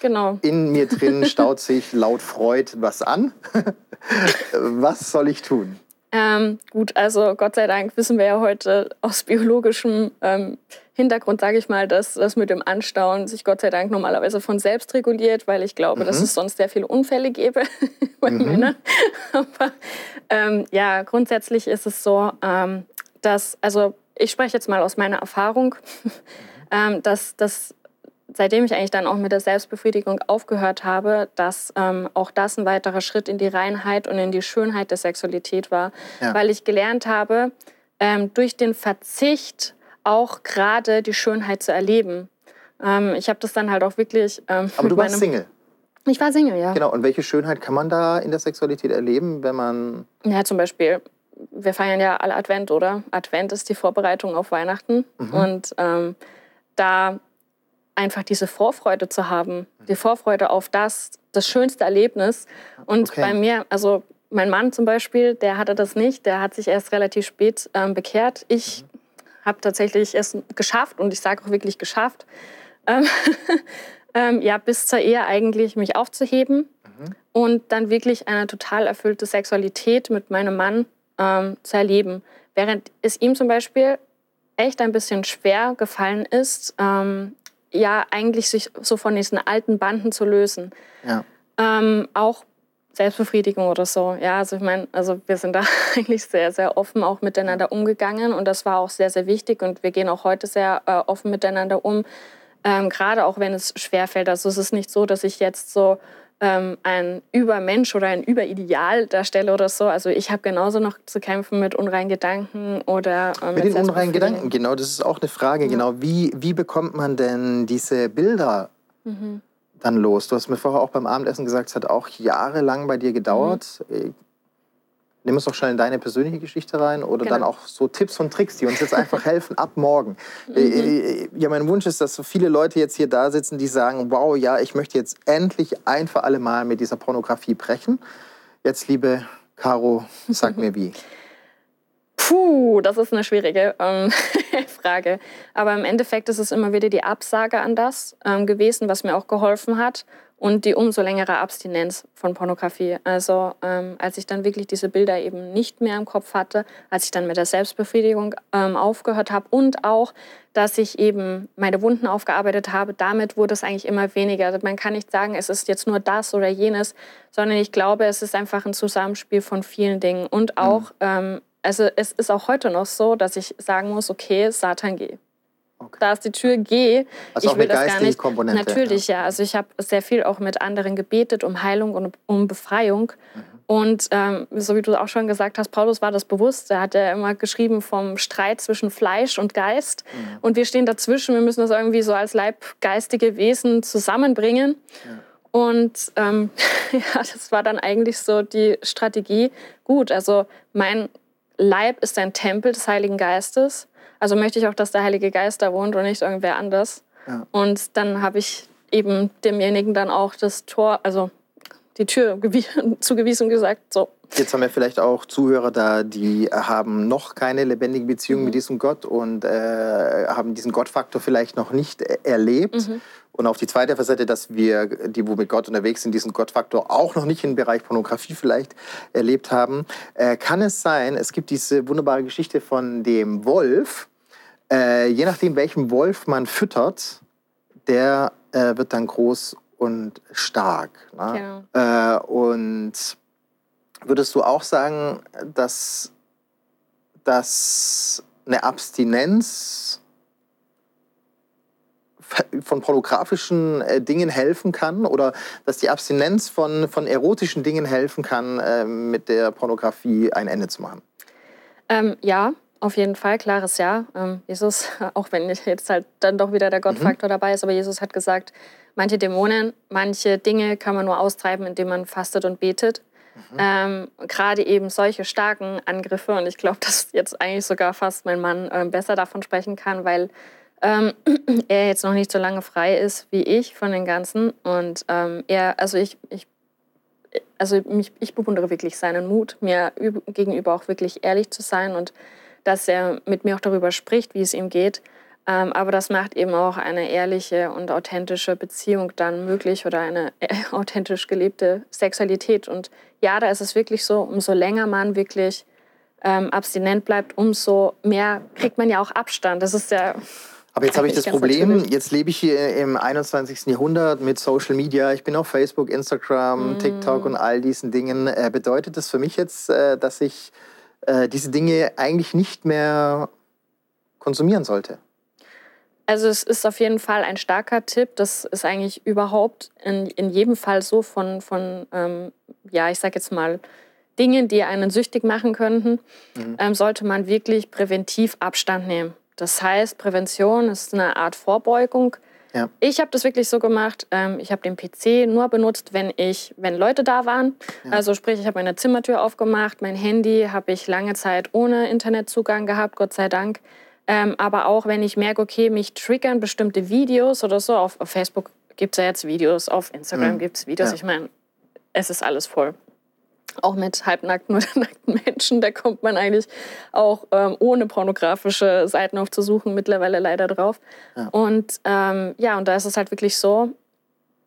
genau. In mir drin staut sich laut Freud was an. was soll ich tun? Ähm, gut, also Gott sei Dank wissen wir ja heute aus biologischem ähm, Hintergrund, sage ich mal, dass das mit dem Anstauen sich Gott sei Dank normalerweise von selbst reguliert, weil ich glaube, dass es sonst sehr viele Unfälle gäbe bei Männern. Aber ähm, ja, grundsätzlich ist es so, ähm, dass, also ich spreche jetzt mal aus meiner Erfahrung, ähm, dass, dass seitdem ich eigentlich dann auch mit der Selbstbefriedigung aufgehört habe, dass ähm, auch das ein weiterer Schritt in die Reinheit und in die Schönheit der Sexualität war, Ja. weil ich gelernt habe, ähm, durch den Verzicht auch gerade die Schönheit zu erleben. Ähm, ich habe das dann halt auch wirklich. Ähm, Aber du warst Single. Ich war Single, ja. Genau. Und welche Schönheit kann man da in der Sexualität erleben, wenn man. Ja, zum Beispiel, wir feiern ja alle Advent, oder? Advent ist die Vorbereitung auf Weihnachten. Mhm. Und ähm, da einfach diese Vorfreude zu haben, die Vorfreude auf das, das schönste Erlebnis. Und Okay. bei mir, also mein Mann zum Beispiel, der hatte das nicht, der hat sich erst relativ spät ähm, bekehrt. Ich Mhm. habe tatsächlich es geschafft und ich sage auch wirklich geschafft, ähm, ähm, ja, bis zur Ehe eigentlich mich aufzuheben und dann wirklich eine total erfüllte Sexualität mit meinem Mann ähm, zu erleben. Während es ihm zum Beispiel echt ein bisschen schwer gefallen ist, ähm, ja, eigentlich sich so von diesen alten Banden zu lösen. Ja. Ähm, auch Selbstbefriedigung oder so. Ja, also ich meine, also wir sind da eigentlich sehr, sehr offen auch miteinander umgegangen und das war auch sehr, sehr wichtig und wir gehen auch heute sehr äh, offen miteinander um, ähm, gerade auch wenn es schwerfällt. Also es ist nicht so, dass ich jetzt so ähm, ein Übermensch oder ein Überideal darstelle oder so. Also ich habe genauso noch zu kämpfen mit unreinen Gedanken oder äh, Mit den unreinen. Gedanken, genau, das ist auch eine Frage. Genau, wie, wie bekommt man denn diese Bilder Mhm. dann los? Du hast mir vorher auch beim Abendessen gesagt, es hat auch jahrelang bei dir gedauert. Mhm. Äh, Nimm uns doch schnell in deine persönliche Geschichte rein oder dann Genau. auch so Tipps und Tricks, die uns jetzt einfach helfen ab morgen. Mhm. Äh, äh, Ja, mein Wunsch ist, dass so viele Leute jetzt hier da sitzen, die sagen, wow, ja, ich möchte jetzt endlich ein für alle Mal mit dieser Pornografie brechen. Jetzt, liebe Caro, sag mir wie. Puh, das ist eine schwierige ähm, Frage. Aber im Endeffekt ist es immer wieder die Absage an das ähm, gewesen, was mir auch geholfen hat. Und die umso längere Abstinenz von Pornografie. Also ähm, als ich dann wirklich diese Bilder eben nicht mehr im Kopf hatte, als ich dann mit der Selbstbefriedigung ähm, aufgehört habe und auch, dass ich eben meine Wunden aufgearbeitet habe, damit wurde es eigentlich immer weniger. Also man kann nicht sagen, es ist jetzt nur das oder jenes, sondern ich glaube, es ist einfach ein Zusammenspiel von vielen Dingen. Und auch, ähm, also es ist auch heute noch so, dass ich sagen muss, okay, Satan, geh. Okay. Da ist die Tür, geh. Also auch ich will eine das gar nicht. Komponente, Natürlich, ja. Also ich habe sehr viel auch mit anderen gebetet um Heilung und um Befreiung. Mhm. Und ähm, so wie du auch schon gesagt hast, Paulus war das bewusst. Er hat ja immer geschrieben vom Streit zwischen Fleisch und Geist. Mhm. Und wir stehen dazwischen. Wir müssen das irgendwie so als leibgeistige Wesen zusammenbringen. Und ähm, ja, das war dann eigentlich so die Strategie. Gut, also mein Leib ist ein Tempel des Heiligen Geistes. Also möchte ich auch, dass der Heilige Geist da wohnt und nicht irgendwer anders. Ja. Und dann habe ich eben demjenigen dann auch das Tor, also die Tür zugewiesen und gesagt, so. Jetzt haben wir vielleicht auch Zuhörer da, die haben noch keine lebendige Beziehung mhm. mit diesem Gott und äh, haben diesen Gottfaktor vielleicht noch nicht erlebt. Mhm. Und auf die zweite Facette, dass wir, die wo mit Gott unterwegs sind, diesen Gottfaktor auch noch nicht im Bereich Pornografie vielleicht erlebt haben. Äh, kann es sein, es gibt diese wunderbare Geschichte von dem Wolf, äh, je nachdem, welchen Wolf man füttert, der äh, wird dann groß und stark. Ne? Genau. Äh, und würdest du auch sagen, dass, dass eine Abstinenz von pornografischen äh, Dingen helfen kann oder dass die Abstinenz von, von erotischen Dingen helfen kann, äh, mit der Pornografie ein Ende zu machen? Ähm, ja, auf jeden Fall, klares Ja. Ähm, Jesus, auch wenn jetzt halt dann doch wieder der Gottfaktor mhm. dabei ist, aber Jesus hat gesagt, manche Dämonen, manche Dinge kann man nur austreiben, indem man fastet und betet. Mhm. Ähm, Gerade eben solche starken Angriffe, und ich glaube, dass jetzt eigentlich sogar fast mein Mann äh, besser davon sprechen kann, weil ähm, er jetzt noch nicht so lange frei ist wie ich von den Ganzen. Und ähm, er, also ich, ich also mich, ich bewundere wirklich seinen Mut, mir gegenüber auch wirklich ehrlich zu sein und dass er mit mir auch darüber spricht, wie es ihm geht. Ähm, aber das macht eben auch eine ehrliche und authentische Beziehung dann möglich oder eine authentisch gelebte Sexualität. Und ja, da ist es wirklich so, umso länger man wirklich ähm, abstinent bleibt, umso mehr kriegt man ja auch Abstand. Das ist ja aber jetzt habe ich das Problem, natürlich. jetzt lebe ich hier im 21. Jahrhundert mit Social Media. Ich bin auf Facebook, Instagram, mm. TikTok und all diesen Dingen. Äh, bedeutet das für mich jetzt, äh, dass ich äh, diese Dinge eigentlich nicht mehr konsumieren sollte? Also es ist auf jeden Fall ein starker Tipp. Das ist eigentlich überhaupt in, in jedem Fall so von, von ähm, ja, ich sage jetzt mal, Dingen, die einen süchtig machen könnten, mhm. ähm, sollte man wirklich präventiv Abstand nehmen. Das heißt, Prävention ist eine Art Vorbeugung. Ja. Ich habe das wirklich so gemacht. Ähm, ich habe den PC nur benutzt, wenn ich, wenn Leute da waren. Ja. Also sprich, ich habe meine Zimmertür aufgemacht, mein Handy habe ich lange Zeit ohne Internetzugang gehabt, Gott sei Dank. Ähm, aber auch wenn ich merke, okay, mich triggern bestimmte Videos oder so. Auf, auf Facebook gibt es ja jetzt Videos, auf Instagram mhm. gibt es Videos. Ja. Ich meine, es ist alles voll auch mit halbnackten oder nackten Menschen, da kommt man eigentlich auch ähm, ohne pornografische Seiten aufzusuchen mittlerweile leider drauf. Ja. Und ähm, ja, und da ist es halt wirklich so,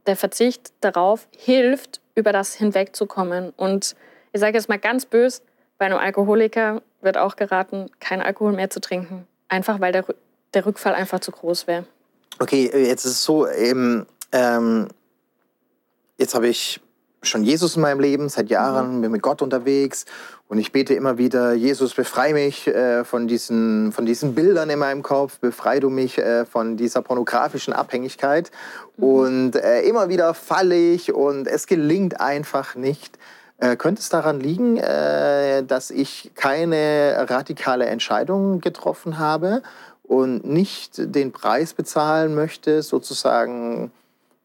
der Verzicht darauf hilft, über das hinwegzukommen. Und ich sage jetzt mal ganz bös, bei einem Alkoholiker wird auch geraten, kein Alkohol mehr zu trinken. Einfach weil der, der Rückfall einfach zu groß wäre. Okay, jetzt ist es so, eben, ähm, jetzt habe ich schon Jesus in meinem Leben, seit Jahren, mhm. bin mit Gott unterwegs und ich bete immer wieder, Jesus, befreie mich äh, von, diesen, von diesen Bildern in meinem Kopf, befreie du mich äh, von dieser pornografischen Abhängigkeit. Mhm. Und äh, immer wieder falle ich und es gelingt einfach nicht. Äh, könnte es daran liegen, äh, dass ich keine radikale Entscheidung getroffen habe und nicht den Preis bezahlen möchte, sozusagen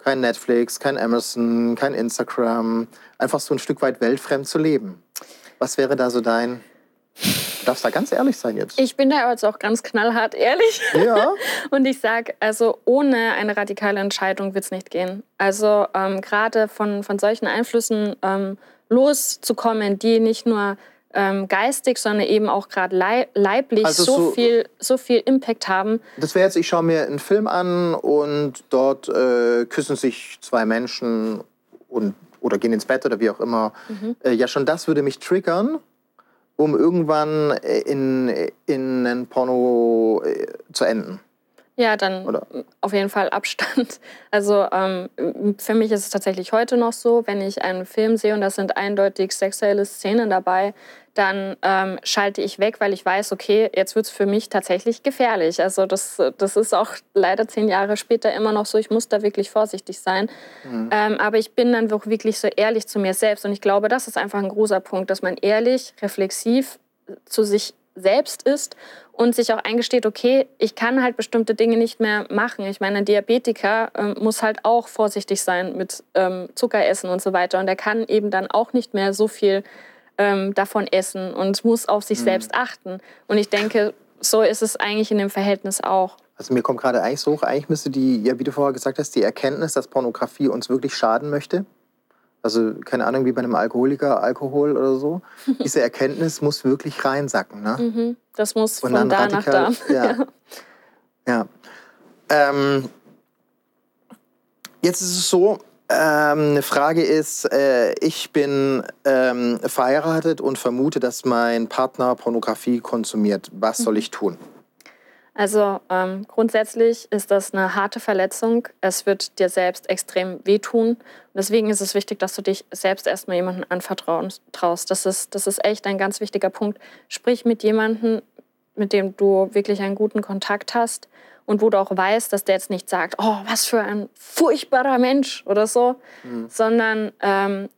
kein Netflix, kein Amazon, kein Instagram, einfach so ein Stück weit weltfremd zu leben. Was wäre da so dein... Du darfst da ganz ehrlich sein jetzt. Ich bin da jetzt auch ganz knallhart ehrlich. Ja. Und ich sage, also ohne eine radikale Entscheidung wird es nicht gehen. Also ähm, gerade von, von solchen Einflüssen ähm, loszukommen, die nicht nur ähm, geistig, sondern eben auch gerade leiblich also so, so, viel, so viel Impact haben. Das wäre jetzt, ich schaue mir einen Film an und dort äh, küssen sich zwei Menschen und, oder gehen ins Bett oder wie auch immer. Mhm. Äh, ja, schon das würde mich triggern, um irgendwann in, in ein Porno äh, zu enden. Ja, dann Oder? auf jeden Fall Abstand. Also ähm, für mich ist es tatsächlich heute noch so, wenn ich einen Film sehe und da sind eindeutig sexuelle Szenen dabei, dann ähm, schalte ich weg, weil ich weiß, okay, jetzt wird es für mich tatsächlich gefährlich. Also das, das ist auch leider zehn Jahre später immer noch so. Ich muss da wirklich vorsichtig sein. Mhm. Ähm, aber ich bin dann wirklich so ehrlich zu mir selbst. Und ich glaube, das ist einfach ein großer Punkt, dass man ehrlich, reflexiv zu sich selbst ist und sich auch eingesteht, okay, ich kann halt bestimmte Dinge nicht mehr machen. Ich meine, ein Diabetiker ähm, muss halt auch vorsichtig sein mit ähm, Zuckeressen und so weiter. Und er kann eben dann auch nicht mehr so viel ähm, davon essen und muss auf sich mhm. selbst achten. Und ich denke, so ist es eigentlich in dem Verhältnis auch. Also mir kommt gerade eigentlich so hoch, eigentlich müsste die, ja, wie du vorher gesagt hast, die Erkenntnis, dass Pornografie uns wirklich schaden möchte, also keine Ahnung, wie bei einem Alkoholiker, Alkohol oder so. Diese Erkenntnis muss wirklich reinsacken. Ne? Mhm. Das muss Und von da radikal, nach da. Ja. ja. Ähm, jetzt ist es so, ähm, eine Frage ist, äh, ich bin ähm, verheiratet und vermute, dass mein Partner Pornografie konsumiert. Was soll mhm. ich tun? Also ähm, grundsätzlich ist das eine harte Verletzung. Es wird dir selbst extrem wehtun. Und deswegen ist es wichtig, dass du dich selbst erstmal jemandem anvertrauen traust. Das ist, das ist echt ein ganz wichtiger Punkt. Sprich mit jemandem, mit dem du wirklich einen guten Kontakt hast und wo du auch weißt, dass der jetzt nicht sagt, oh, was für ein furchtbarer Mensch oder so, mhm. sondern ähm,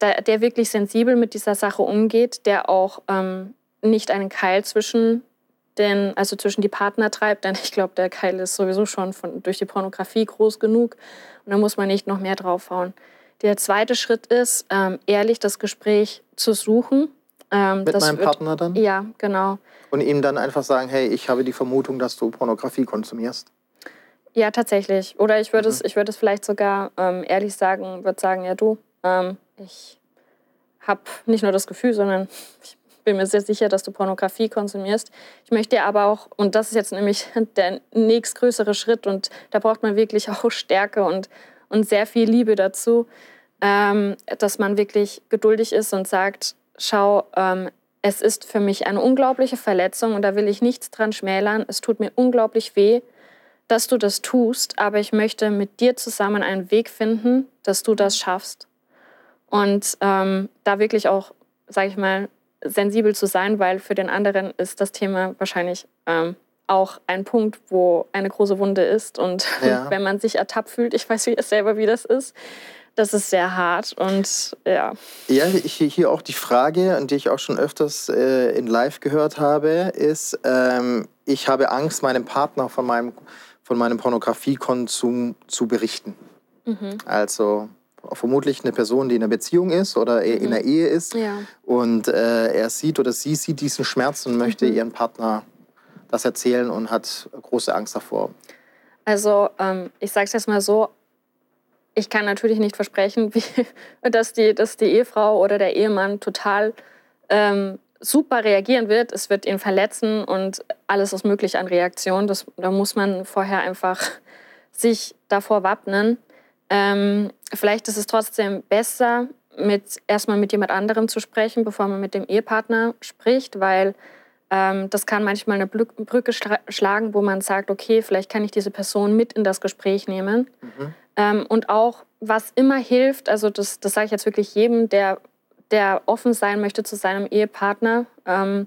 der, der, wirklich sensibel mit dieser Sache umgeht, der auch ähm, nicht einen Keil zwischen den, also zwischen die Partner treibt, denn ich glaube, der Keil ist sowieso schon von, durch die Pornografie groß genug und da muss man nicht noch mehr draufhauen. Der zweite Schritt ist, ähm, ehrlich das Gespräch zu suchen. Ähm, Mit meinem wird, Partner dann? Ja, genau. Und ihm dann einfach sagen, hey, ich habe die Vermutung, dass du Pornografie konsumierst. Ja, tatsächlich. Oder ich würde mhm. es, würd es vielleicht sogar ähm, ehrlich sagen, würde sagen, ja du, ähm, ich habe nicht nur das Gefühl, sondern ich bin mir sehr sicher, dass du Pornografie konsumierst. Ich möchte aber auch, und das ist jetzt nämlich der nächstgrößere Schritt, und da braucht man wirklich auch Stärke und, und sehr viel Liebe dazu, ähm, dass man wirklich geduldig ist und sagt, schau, ähm, es ist für mich eine unglaubliche Verletzung und da will ich nichts dran schmälern. Es tut mir unglaublich weh, dass du das tust, aber ich möchte mit dir zusammen einen Weg finden, dass du das schaffst. Und ähm, da wirklich auch, sage ich mal, sensibel zu sein, weil für den anderen ist das Thema wahrscheinlich ähm, auch ein Punkt, wo eine große Wunde ist. Und ja. wenn man sich ertappt fühlt, ich weiß wie selber, wie das ist, das ist sehr hart und ja. Ja, hier auch die Frage, die ich auch schon öfters äh, in Live gehört habe, ist, ähm, ich habe Angst, meinem Partner von meinem, von meinem Pornografiekonsum zu berichten. Mhm. Also vermutlich eine Person, die in einer Beziehung ist oder mhm. in einer Ehe ist. Ja. Und äh, er sieht oder sie sieht diesen Schmerz und möchte mhm. ihren Partner das erzählen und hat große Angst davor. Also ähm, ich sage es jetzt mal so, ich kann natürlich nicht versprechen, wie, dass, die, dass die Ehefrau oder der Ehemann total ähm, super reagieren wird. Es wird ihn verletzen und alles ist möglich an Reaktion. Das, da muss man vorher einfach sich davor wappnen. Ähm, vielleicht ist es trotzdem besser, mit, erstmal mit jemand anderem zu sprechen, bevor man mit dem Ehepartner spricht, weil ähm, das kann manchmal eine Brücke schlagen, wo man sagt, okay, vielleicht kann ich diese Person mit in das Gespräch nehmen. Mhm. Ähm, und auch, was immer hilft, also das, das sage ich jetzt wirklich jedem, der, der offen sein möchte zu seinem Ehepartner, ähm,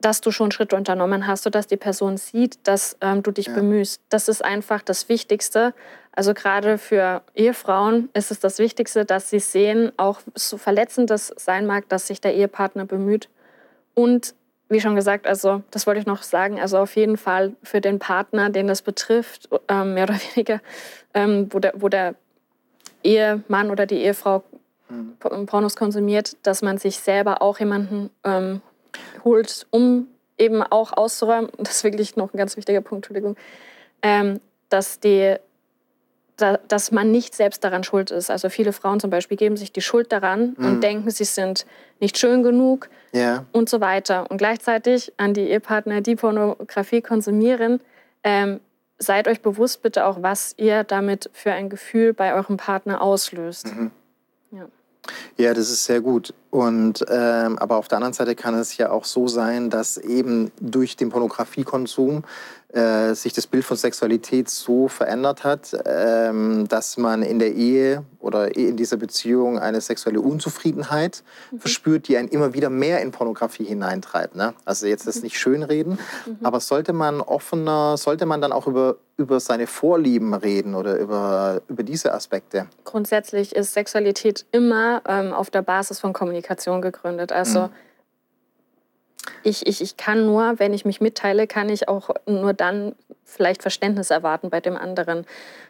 dass du schon Schritte unternommen hast, sodass die Person sieht, dass ähm, du dich ja. bemühst. Das ist einfach das Wichtigste. Also gerade für Ehefrauen ist es das Wichtigste, dass sie sehen, auch so verletzend das sein mag, dass sich der Ehepartner bemüht. Und wie schon gesagt, also das wollte ich noch sagen, also auf jeden Fall für den Partner, den das betrifft, ähm, mehr oder weniger, ähm, wo, der, wo der Ehemann oder die Ehefrau mhm. Pornos konsumiert, dass man sich selber auch jemanden ähm, holt, um eben auch auszuräumen, das ist wirklich noch ein ganz wichtiger Punkt, Entschuldigung, ähm, dass, die, da, dass man nicht selbst daran schuld ist. Also viele Frauen zum Beispiel geben sich die Schuld daran mhm. und denken, sie sind nicht schön genug yeah. und so weiter. Und gleichzeitig an die Ehepartner, die Pornografie konsumieren, ähm, seid euch bewusst bitte auch, was ihr damit für ein Gefühl bei eurem Partner auslöst. Mhm. Ja. Ja, das ist sehr gut. Und ähm, aber auf der anderen Seite kann es ja auch so sein, dass eben durch den Pornografiekonsum äh, sich das Bild von Sexualität so verändert hat, ähm, dass man in der Ehe oder in dieser Beziehung eine sexuelle Unzufriedenheit mhm. verspürt, die einen immer wieder mehr in Pornografie hineintreibt. Ne? Also jetzt das mhm. nicht schönreden, mhm. aber sollte man offener, sollte man dann auch über, über seine Vorlieben reden oder über, über diese Aspekte? Grundsätzlich ist Sexualität immer ähm, auf der Basis von Kommunikation gegründet. Also mhm ich, ich, ich kann nur, wenn ich mich mitteile, kann ich auch nur dann vielleicht Verständnis erwarten bei dem anderen.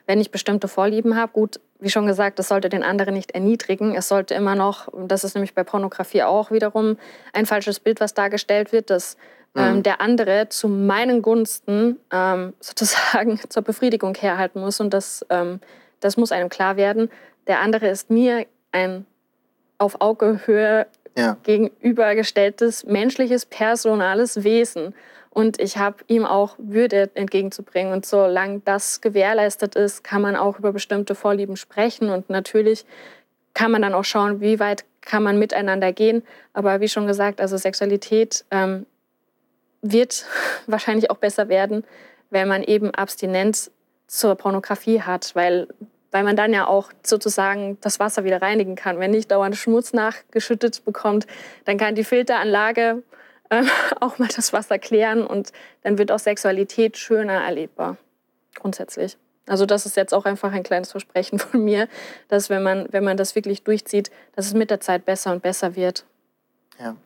Wenn ich bestimmte Vorlieben habe, gut, wie schon gesagt, das sollte den anderen nicht erniedrigen. Es sollte immer noch, das ist nämlich bei Pornografie auch wiederum ein falsches Bild, was dargestellt wird, dass ähm, mhm. der andere zu meinen Gunsten ähm, sozusagen zur Befriedigung herhalten muss. Und das, ähm, das muss einem klar werden. Der andere ist mir ein auf Augehöhe ja. gegenübergestelltes menschliches, personales Wesen. Und ich habe ihm auch Würde entgegenzubringen. Und solange das gewährleistet ist, kann man auch über bestimmte Vorlieben sprechen. Und natürlich kann man dann auch schauen, wie weit kann man miteinander gehen. Aber wie schon gesagt, also Sexualität ähm, wird wahrscheinlich auch besser werden, wenn man eben Abstinenz zur Pornografie hat, weil, weil man dann ja auch sozusagen das Wasser wieder reinigen kann. Wenn nicht dauernd Schmutz nachgeschüttet bekommt, dann kann die Filteranlage äh, auch mal das Wasser klären und dann wird auch Sexualität schöner erlebbar, grundsätzlich. Also das ist jetzt auch einfach ein kleines Versprechen von mir, dass wenn man, wenn man das wirklich durchzieht, dass es mit der Zeit besser und besser wird. Ja.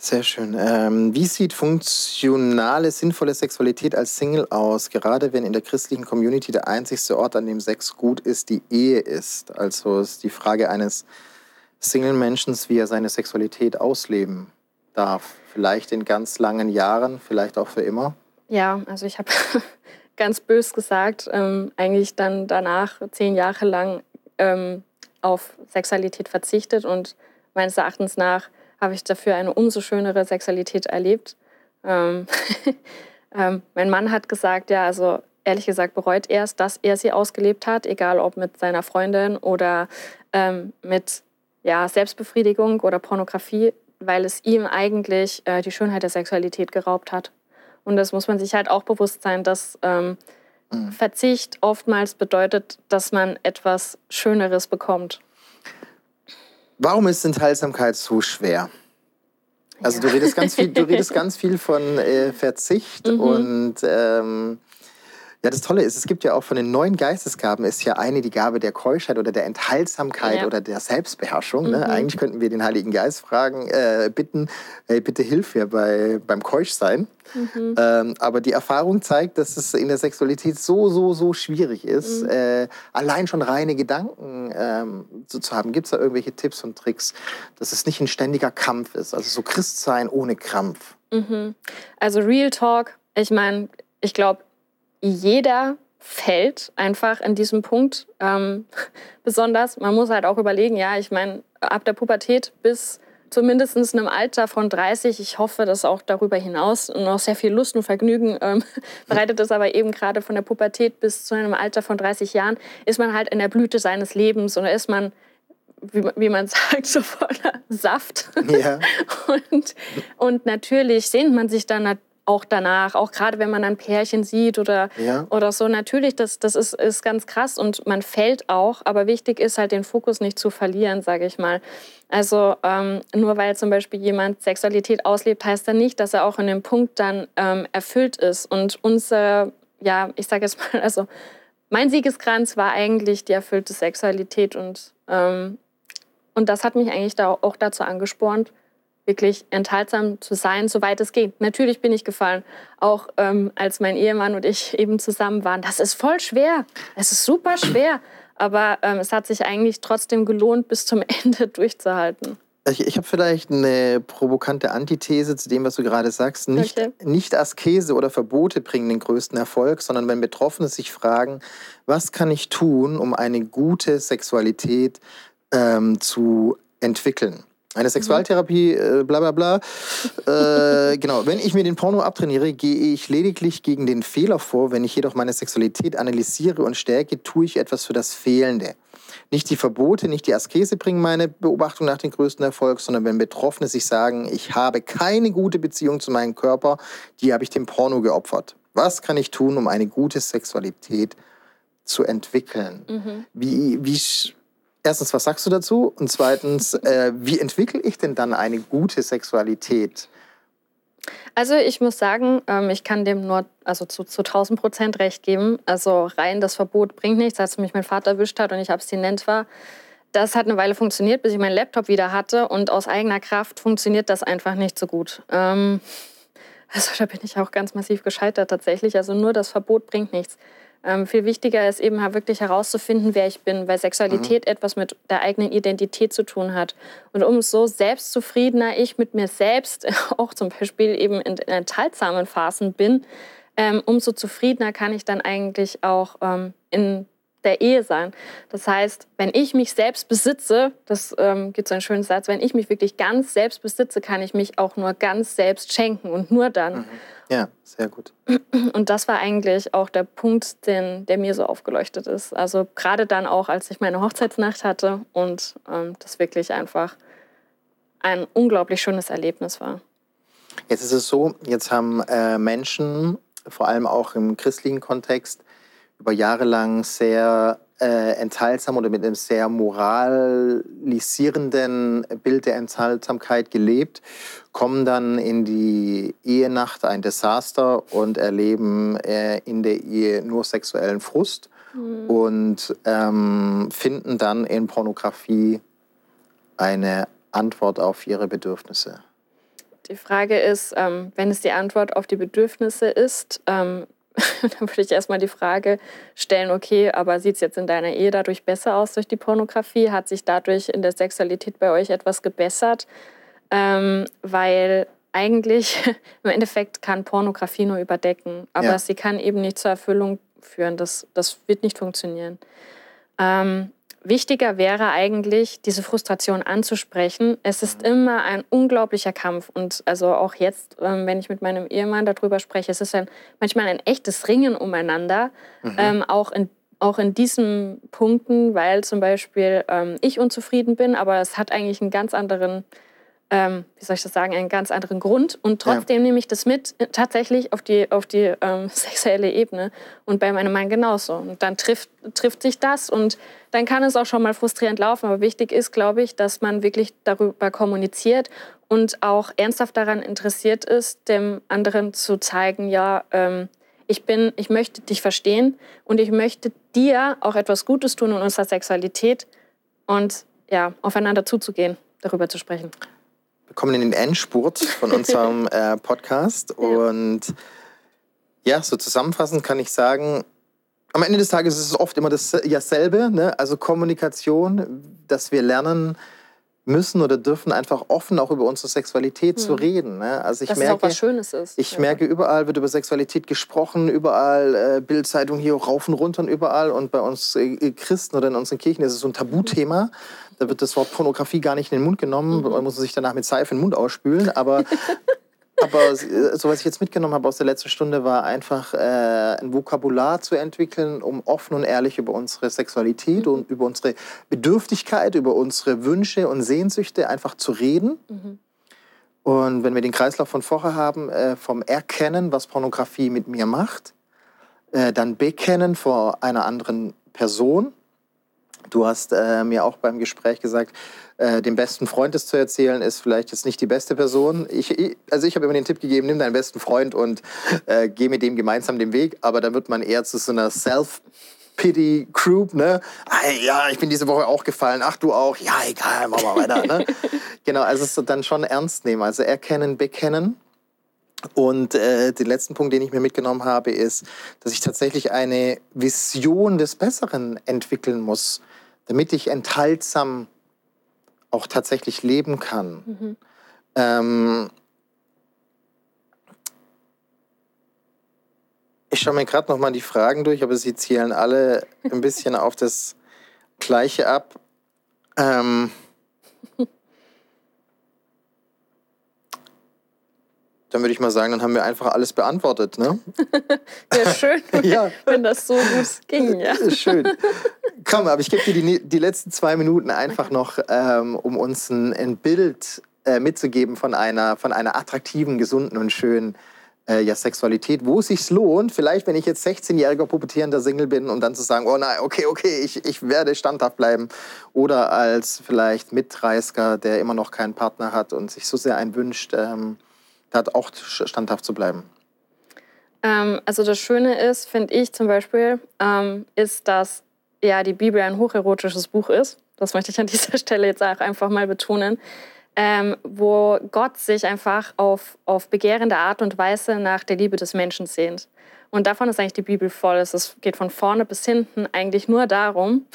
Sehr schön. Ähm, wie sieht funktionale, sinnvolle Sexualität als Single aus, gerade wenn in der christlichen Community der einzigste Ort, an dem Sex gut ist, die Ehe ist? Also ist die Frage eines Single-Menschen, wie er seine Sexualität ausleben darf. Vielleicht in ganz langen Jahren, vielleicht auch für immer. Ja, also ich habe ganz bös gesagt, ähm, eigentlich dann danach zehn Jahre lang ähm, auf Sexualität verzichtet und meines Erachtens nach habe ich dafür eine umso schönere Sexualität erlebt. Ähm, ähm, mein Mann hat gesagt, ja, also ehrlich gesagt bereut er es, dass er sie ausgelebt hat, egal ob mit seiner Freundin oder ähm, mit ja, Selbstbefriedigung oder Pornografie, weil es ihm eigentlich äh, die Schönheit der Sexualität geraubt hat. Und das muss man sich halt auch bewusst sein, dass ähm, mhm. Verzicht oftmals bedeutet, dass man etwas Schöneres bekommt. Warum ist Enthaltsamkeit so schwer? Also ja. du redest ganz viel, du redest ganz viel von äh, Verzicht mhm. und ähm, ja, das Tolle ist, es gibt ja auch von den neuen Geistesgaben ist ja eine die Gabe der Keuschheit oder der Enthaltsamkeit ja. oder der Selbstbeherrschung. Ne? Mhm. Ne? Eigentlich könnten wir den Heiligen Geist fragen, äh, bitten, hey, bitte hilf mir bei, beim Keuschsein. Mhm. Ähm, aber die Erfahrung zeigt, dass es in der Sexualität so, so, so schwierig ist, mhm. äh, allein schon reine Gedanken ähm, so zu haben. Gibt es da irgendwelche Tipps und Tricks, dass es nicht ein ständiger Kampf ist? Also so Christsein ohne Krampf. Mhm. Also Real Talk, ich meine, ich glaube, jeder fällt einfach in diesem Punkt. Ähm, besonders, man muss halt auch überlegen, ja, ich meine, ab der Pubertät bis zumindest in einem Alter von 30, ich hoffe, dass auch darüber hinaus noch sehr viel Lust und Vergnügen ähm, bereitet ist, aber eben gerade von der Pubertät bis zu einem Alter von 30 Jahren ist man halt in der Blüte seines Lebens oder ist man wie, wie man sagt, so voller Saft. Ja. Und, und natürlich sehnt man sich dann auch danach, auch gerade wenn man ein Pärchen sieht oder, ja. oder so. Natürlich, das, das ist, ist ganz krass und man fällt auch, aber wichtig ist halt den Fokus nicht zu verlieren, sage ich mal. Also ähm, nur weil zum Beispiel jemand Sexualität auslebt, heißt das nicht, dass er auch in dem Punkt dann ähm, erfüllt ist. Und unser, ja, ich sage jetzt mal, also mein Siegeskranz war eigentlich die erfüllte Sexualität und, ähm, und das hat mich eigentlich da auch dazu angespornt, wirklich enthaltsam zu sein, soweit es geht. Natürlich bin ich gefallen, auch ähm, als mein Ehemann und ich eben zusammen waren. Das ist voll schwer. Es ist super schwer. Aber ähm, es hat sich eigentlich trotzdem gelohnt, bis zum Ende durchzuhalten. Ich, ich habe vielleicht eine provokante Antithese zu dem, was du gerade sagst. Nicht, okay. nicht Askese oder Verbote bringen den größten Erfolg, sondern wenn Betroffene sich fragen, was kann ich tun, um eine gute Sexualität ähm, zu entwickeln. Eine Sexualtherapie, äh, bla bla bla. Äh, genau, wenn ich mir den Porno abtrainiere, gehe ich lediglich gegen den Fehler vor. Wenn ich jedoch meine Sexualität analysiere und stärke, tue ich etwas für das Fehlende. Nicht die Verbote, nicht die Askese bringen meine Beobachtung nach den größten Erfolg, sondern wenn Betroffene sich sagen, ich habe keine gute Beziehung zu meinem Körper, die habe ich dem Porno geopfert. Was kann ich tun, um eine gute Sexualität zu entwickeln? Mhm. Wie, wie erstens, was sagst du dazu? Und zweitens, äh, wie entwickle ich denn dann eine gute Sexualität? Also ich muss sagen, ähm, ich kann dem nur also zu, zu 1000 Prozent recht geben. Also rein das Verbot bringt nichts. Als mich mein Vater erwischt hat und ich abstinent war, Das hat eine Weile funktioniert, bis ich meinen Laptop wieder hatte und aus eigener Kraft funktioniert das einfach nicht so gut. Ähm, also da bin ich auch ganz massiv gescheitert tatsächlich. Also nur das Verbot bringt nichts. Ähm, viel wichtiger ist eben wirklich herauszufinden, wer ich bin, weil Sexualität mhm. etwas mit der eigenen Identität zu tun hat. Und umso selbstzufriedener ich mit mir selbst, auch zum Beispiel eben in enthaltsamen Phasen bin, ähm, umso zufriedener kann ich dann eigentlich auch ähm, in der Ehe sein. Das heißt, wenn ich mich selbst besitze, das ähm, gibt so einen schönen Satz, wenn ich mich wirklich ganz selbst besitze, kann ich mich auch nur ganz selbst schenken und nur dann. Mhm. Ja, sehr gut. Und das war eigentlich auch der Punkt, den, der mir so aufgeleuchtet ist. Also gerade dann auch, als ich meine Hochzeitsnacht hatte und ähm, das wirklich einfach ein unglaublich schönes Erlebnis war. Jetzt ist es so, jetzt haben äh, Menschen, vor allem auch im christlichen Kontext, über Jahre lang sehr äh, enthaltsam oder mit einem sehr moralisierenden Bild der Enthaltsamkeit gelebt, kommen dann in die Ehenacht ein Desaster und erleben äh, in der Ehe nur sexuellen Frust mhm. und ähm, finden dann in Pornografie eine Antwort auf ihre Bedürfnisse. Die Frage ist, ähm, wenn es die Antwort auf die Bedürfnisse ist, ähm, dann würde ich erstmal die Frage stellen, okay, aber sieht es jetzt in deiner Ehe dadurch besser aus durch die Pornografie? Hat sich dadurch in der Sexualität bei euch etwas gebessert? Ähm, weil eigentlich im Endeffekt kann Pornografie nur überdecken, aber ja. sie kann eben nicht zur Erfüllung führen. Das, das wird nicht funktionieren. Ähm, wichtiger wäre eigentlich, diese Frustration anzusprechen. Es ist mhm. immer ein unglaublicher Kampf. Und also auch jetzt, ähm, wenn ich mit meinem Ehemann darüber spreche, es ist ein, manchmal ein echtes Ringen umeinander, mhm. ähm, auch in auch in diesen Punkten, weil zum Beispiel ähm, ich unzufrieden bin, aber es hat eigentlich einen ganz anderen ähm, wie soll ich das sagen, einen ganz anderen Grund. Und trotzdem ja. nehme ich das mit tatsächlich auf die, auf die ähm, sexuelle Ebene und bei meinem Mann genauso. Und dann trifft, trifft sich das und dann kann es auch schon mal frustrierend laufen. Aber wichtig ist, glaube ich, dass man wirklich darüber kommuniziert und auch ernsthaft daran interessiert ist, dem anderen zu zeigen, ja, ähm, ich bin, ich möchte dich verstehen und ich möchte dir auch etwas Gutes tun in unserer Sexualität und ja, aufeinander zuzugehen, darüber zu sprechen kommen in den Endspurt von unserem äh, Podcast. Ja. Und ja, so zusammenfassend kann ich sagen, am Ende des Tages ist es oft immer dasselbe, ne? also Kommunikation, dass wir lernen müssen oder dürfen einfach offen auch über unsere Sexualität mhm. zu reden. Ne? Also ich dass merke, es auch was Schönes ist. Ich ja. merke, überall wird über Sexualität gesprochen, überall äh, Bildzeitung hier rauf und runter und überall. Und bei uns äh, Christen oder in unseren Kirchen ist es so ein Tabuthema. Mhm. Da wird das Wort Pornografie gar nicht in den Mund genommen. Mhm. Man muss sich danach mit Seife den Mund ausspülen. Aber, aber äh, so was ich jetzt mitgenommen habe aus der letzten Stunde, war einfach äh, ein Vokabular zu entwickeln, um offen und ehrlich über unsere Sexualität mhm. und über unsere Bedürftigkeit, über unsere Wünsche und Sehnsüchte einfach zu reden. Mhm. Und wenn wir den Kreislauf von vorher haben, äh, vom Erkennen, was Pornografie mit mir macht, äh, dann bekennen vor einer anderen Person Du hast äh, mir auch beim Gespräch gesagt, äh, dem besten Freund das zu erzählen, ist vielleicht jetzt nicht die beste Person. Ich, ich also ich habe immer den Tipp gegeben, nimm deinen besten Freund und äh, geh mit dem gemeinsam den Weg. Aber dann wird man eher zu so einer Self- Pity Group, ne? Ja, ich bin diese Woche auch gefallen. Ach, du auch? Ja, egal, machen wir weiter, ne? genau, also es dann schon ernst nehmen. Also erkennen, bekennen. Und äh, den letzten Punkt, den ich mir mitgenommen habe, ist, dass ich tatsächlich eine Vision des Besseren entwickeln muss damit ich enthaltsam auch tatsächlich leben kann. Mhm. Ähm, ich schaue mir gerade noch mal die Fragen durch, aber sie zielen alle ein bisschen auf das Gleiche ab. Ähm, Dann würde ich mal sagen, dann haben wir einfach alles beantwortet, ne? ja, schön, ja. wenn das so gut ging, ja. Schön. Komm, aber ich gebe dir die, die letzten zwei Minuten einfach noch, ähm, um uns ein, ein Bild äh, mitzugeben von einer, von einer attraktiven, gesunden und schönen äh, ja, Sexualität, wo es sich lohnt, vielleicht wenn ich jetzt 16-jähriger pubertierender Single bin, um dann zu sagen, oh nein, okay, okay, ich, ich werde standhaft bleiben. Oder als vielleicht Mitreißer, der immer noch keinen Partner hat und sich so sehr einen wünscht, ähm, hat auch standhaft zu bleiben? Ähm, also das Schöne ist, finde ich zum Beispiel, ähm, ist, dass ja die Bibel ein hocherotisches Buch ist. das möchte ich an dieser Stelle jetzt auch einfach mal betonen, ähm, wo Gott sich einfach auf, auf begehrende Art und Weise nach der Liebe des Menschen sehnt. Und davon ist eigentlich die Bibel voll. Es geht von vorne bis hinten eigentlich nur darum,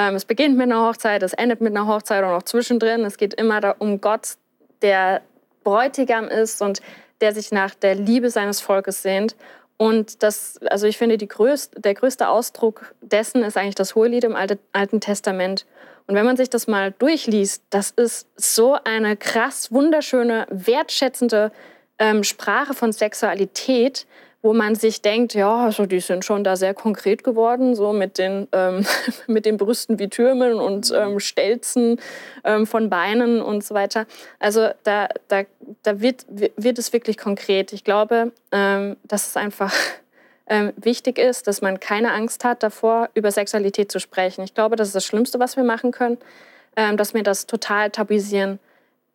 ähm, es beginnt mit einer Hochzeit, es endet mit einer Hochzeit und auch zwischendrin. Es geht immer um Gott, der Bräutigam ist und der sich nach der Liebe seines Volkes sehnt. Und das, also ich finde, größte, der größte Ausdruck dessen ist eigentlich das Hohelied im Alten Testament. Und wenn man sich das mal durchliest, das ist so eine krass wunderschöne, wertschätzende ähm, Sprache von Sexualität, wo man sich denkt, ja, also die sind schon da sehr konkret geworden, so mit den, ähm, mit den Brüsten wie Türmen und mhm. ähm, Stelzen ähm, von Beinen und so weiter. Also da, da, da wird, wird es wirklich konkret. Ich glaube, ähm, dass es einfach ähm, wichtig ist, dass man keine Angst hat davor, über Sexualität zu sprechen. Ich glaube, das ist das Schlimmste, was wir machen können, ähm, dass wir das total tabuisieren.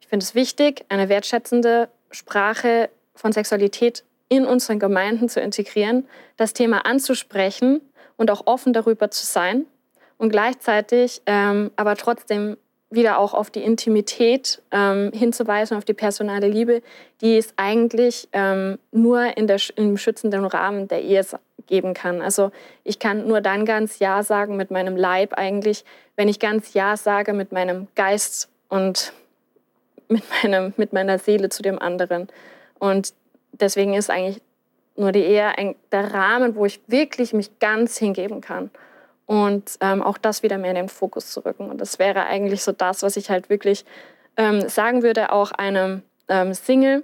Ich finde es wichtig, eine wertschätzende Sprache von Sexualität in unseren Gemeinden zu integrieren, das Thema anzusprechen und auch offen darüber zu sein und gleichzeitig ähm, aber trotzdem wieder auch auf die Intimität ähm, hinzuweisen, auf die personale Liebe, die es eigentlich ähm, nur in der, im schützenden Rahmen der Ehe geben kann. Also ich kann nur dann ganz Ja sagen mit meinem Leib eigentlich, wenn ich ganz Ja sage mit meinem Geist und mit, meinem, mit meiner Seele zu dem anderen. Und deswegen ist eigentlich nur die Ehe ein, der Rahmen, wo ich wirklich mich ganz hingeben kann. Und ähm, auch das wieder mehr in den Fokus zu rücken. Und das wäre eigentlich so das, was ich halt wirklich ähm, sagen würde, auch einem ähm, Single.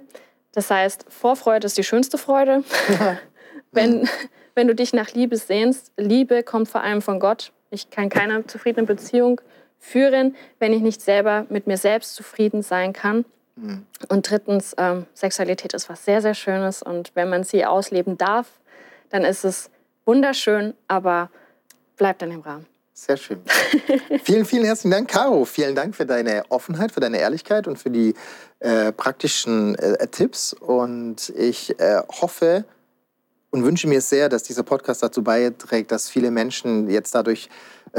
Das heißt, Vorfreude ist die schönste Freude. wenn, wenn du dich nach Liebe sehnst, Liebe kommt vor allem von Gott. Ich kann keine zufriedene Beziehung führen, wenn ich nicht selber mit mir selbst zufrieden sein kann. Und drittens, ähm, Sexualität ist was sehr, sehr Schönes. Und wenn man sie ausleben darf, dann ist es wunderschön, aber bleibt dann im Rahmen. Sehr schön. vielen, vielen herzlichen Dank, Caro. Vielen Dank für deine Offenheit, für deine Ehrlichkeit und für die äh, praktischen äh, Tipps. Und ich äh, hoffe und wünsche mir sehr, dass dieser Podcast dazu beiträgt, dass viele Menschen jetzt dadurch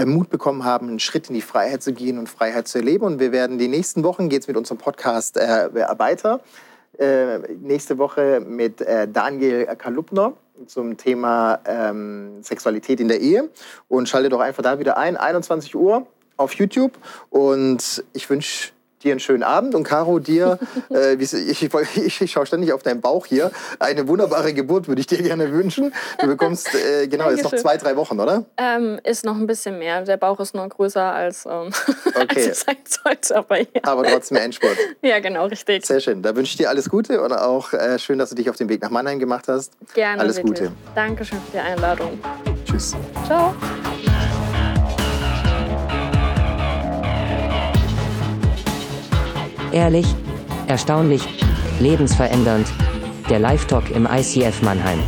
Mut bekommen haben, einen Schritt in die Freiheit zu gehen und Freiheit zu erleben. Und wir werden die nächsten Wochen, geht es mit unserem Podcast äh, weiter. Äh, nächste Woche mit äh, Daniel Kalubner zum Thema ähm, Sexualität in der Ehe. Und schalte doch einfach da wieder ein, 21 Uhr auf YouTube. Und ich wünsche dir einen schönen Abend und Caro, dir, äh, ich, ich, ich, schaue ständig auf deinen Bauch hier, eine wunderbare Geburt würde ich dir gerne wünschen. Du bekommst, äh, genau, ist noch zwei, drei Wochen, oder? Ähm, ist noch ein bisschen mehr. Der Bauch ist noch größer als, ähm, okay. als es sein sollte. Aber, ja. aber trotzdem Endspurt. ja, genau, richtig. Sehr schön. Da wünsche ich dir alles Gute und auch äh, schön, dass du dich auf den Weg nach Mannheim gemacht hast. Gerne. Alles wirklich. Gute. Dankeschön für die Einladung. Tschüss. Ciao. Ehrlich, erstaunlich, lebensverändernd. Der Live-Talk im ICF Mannheim.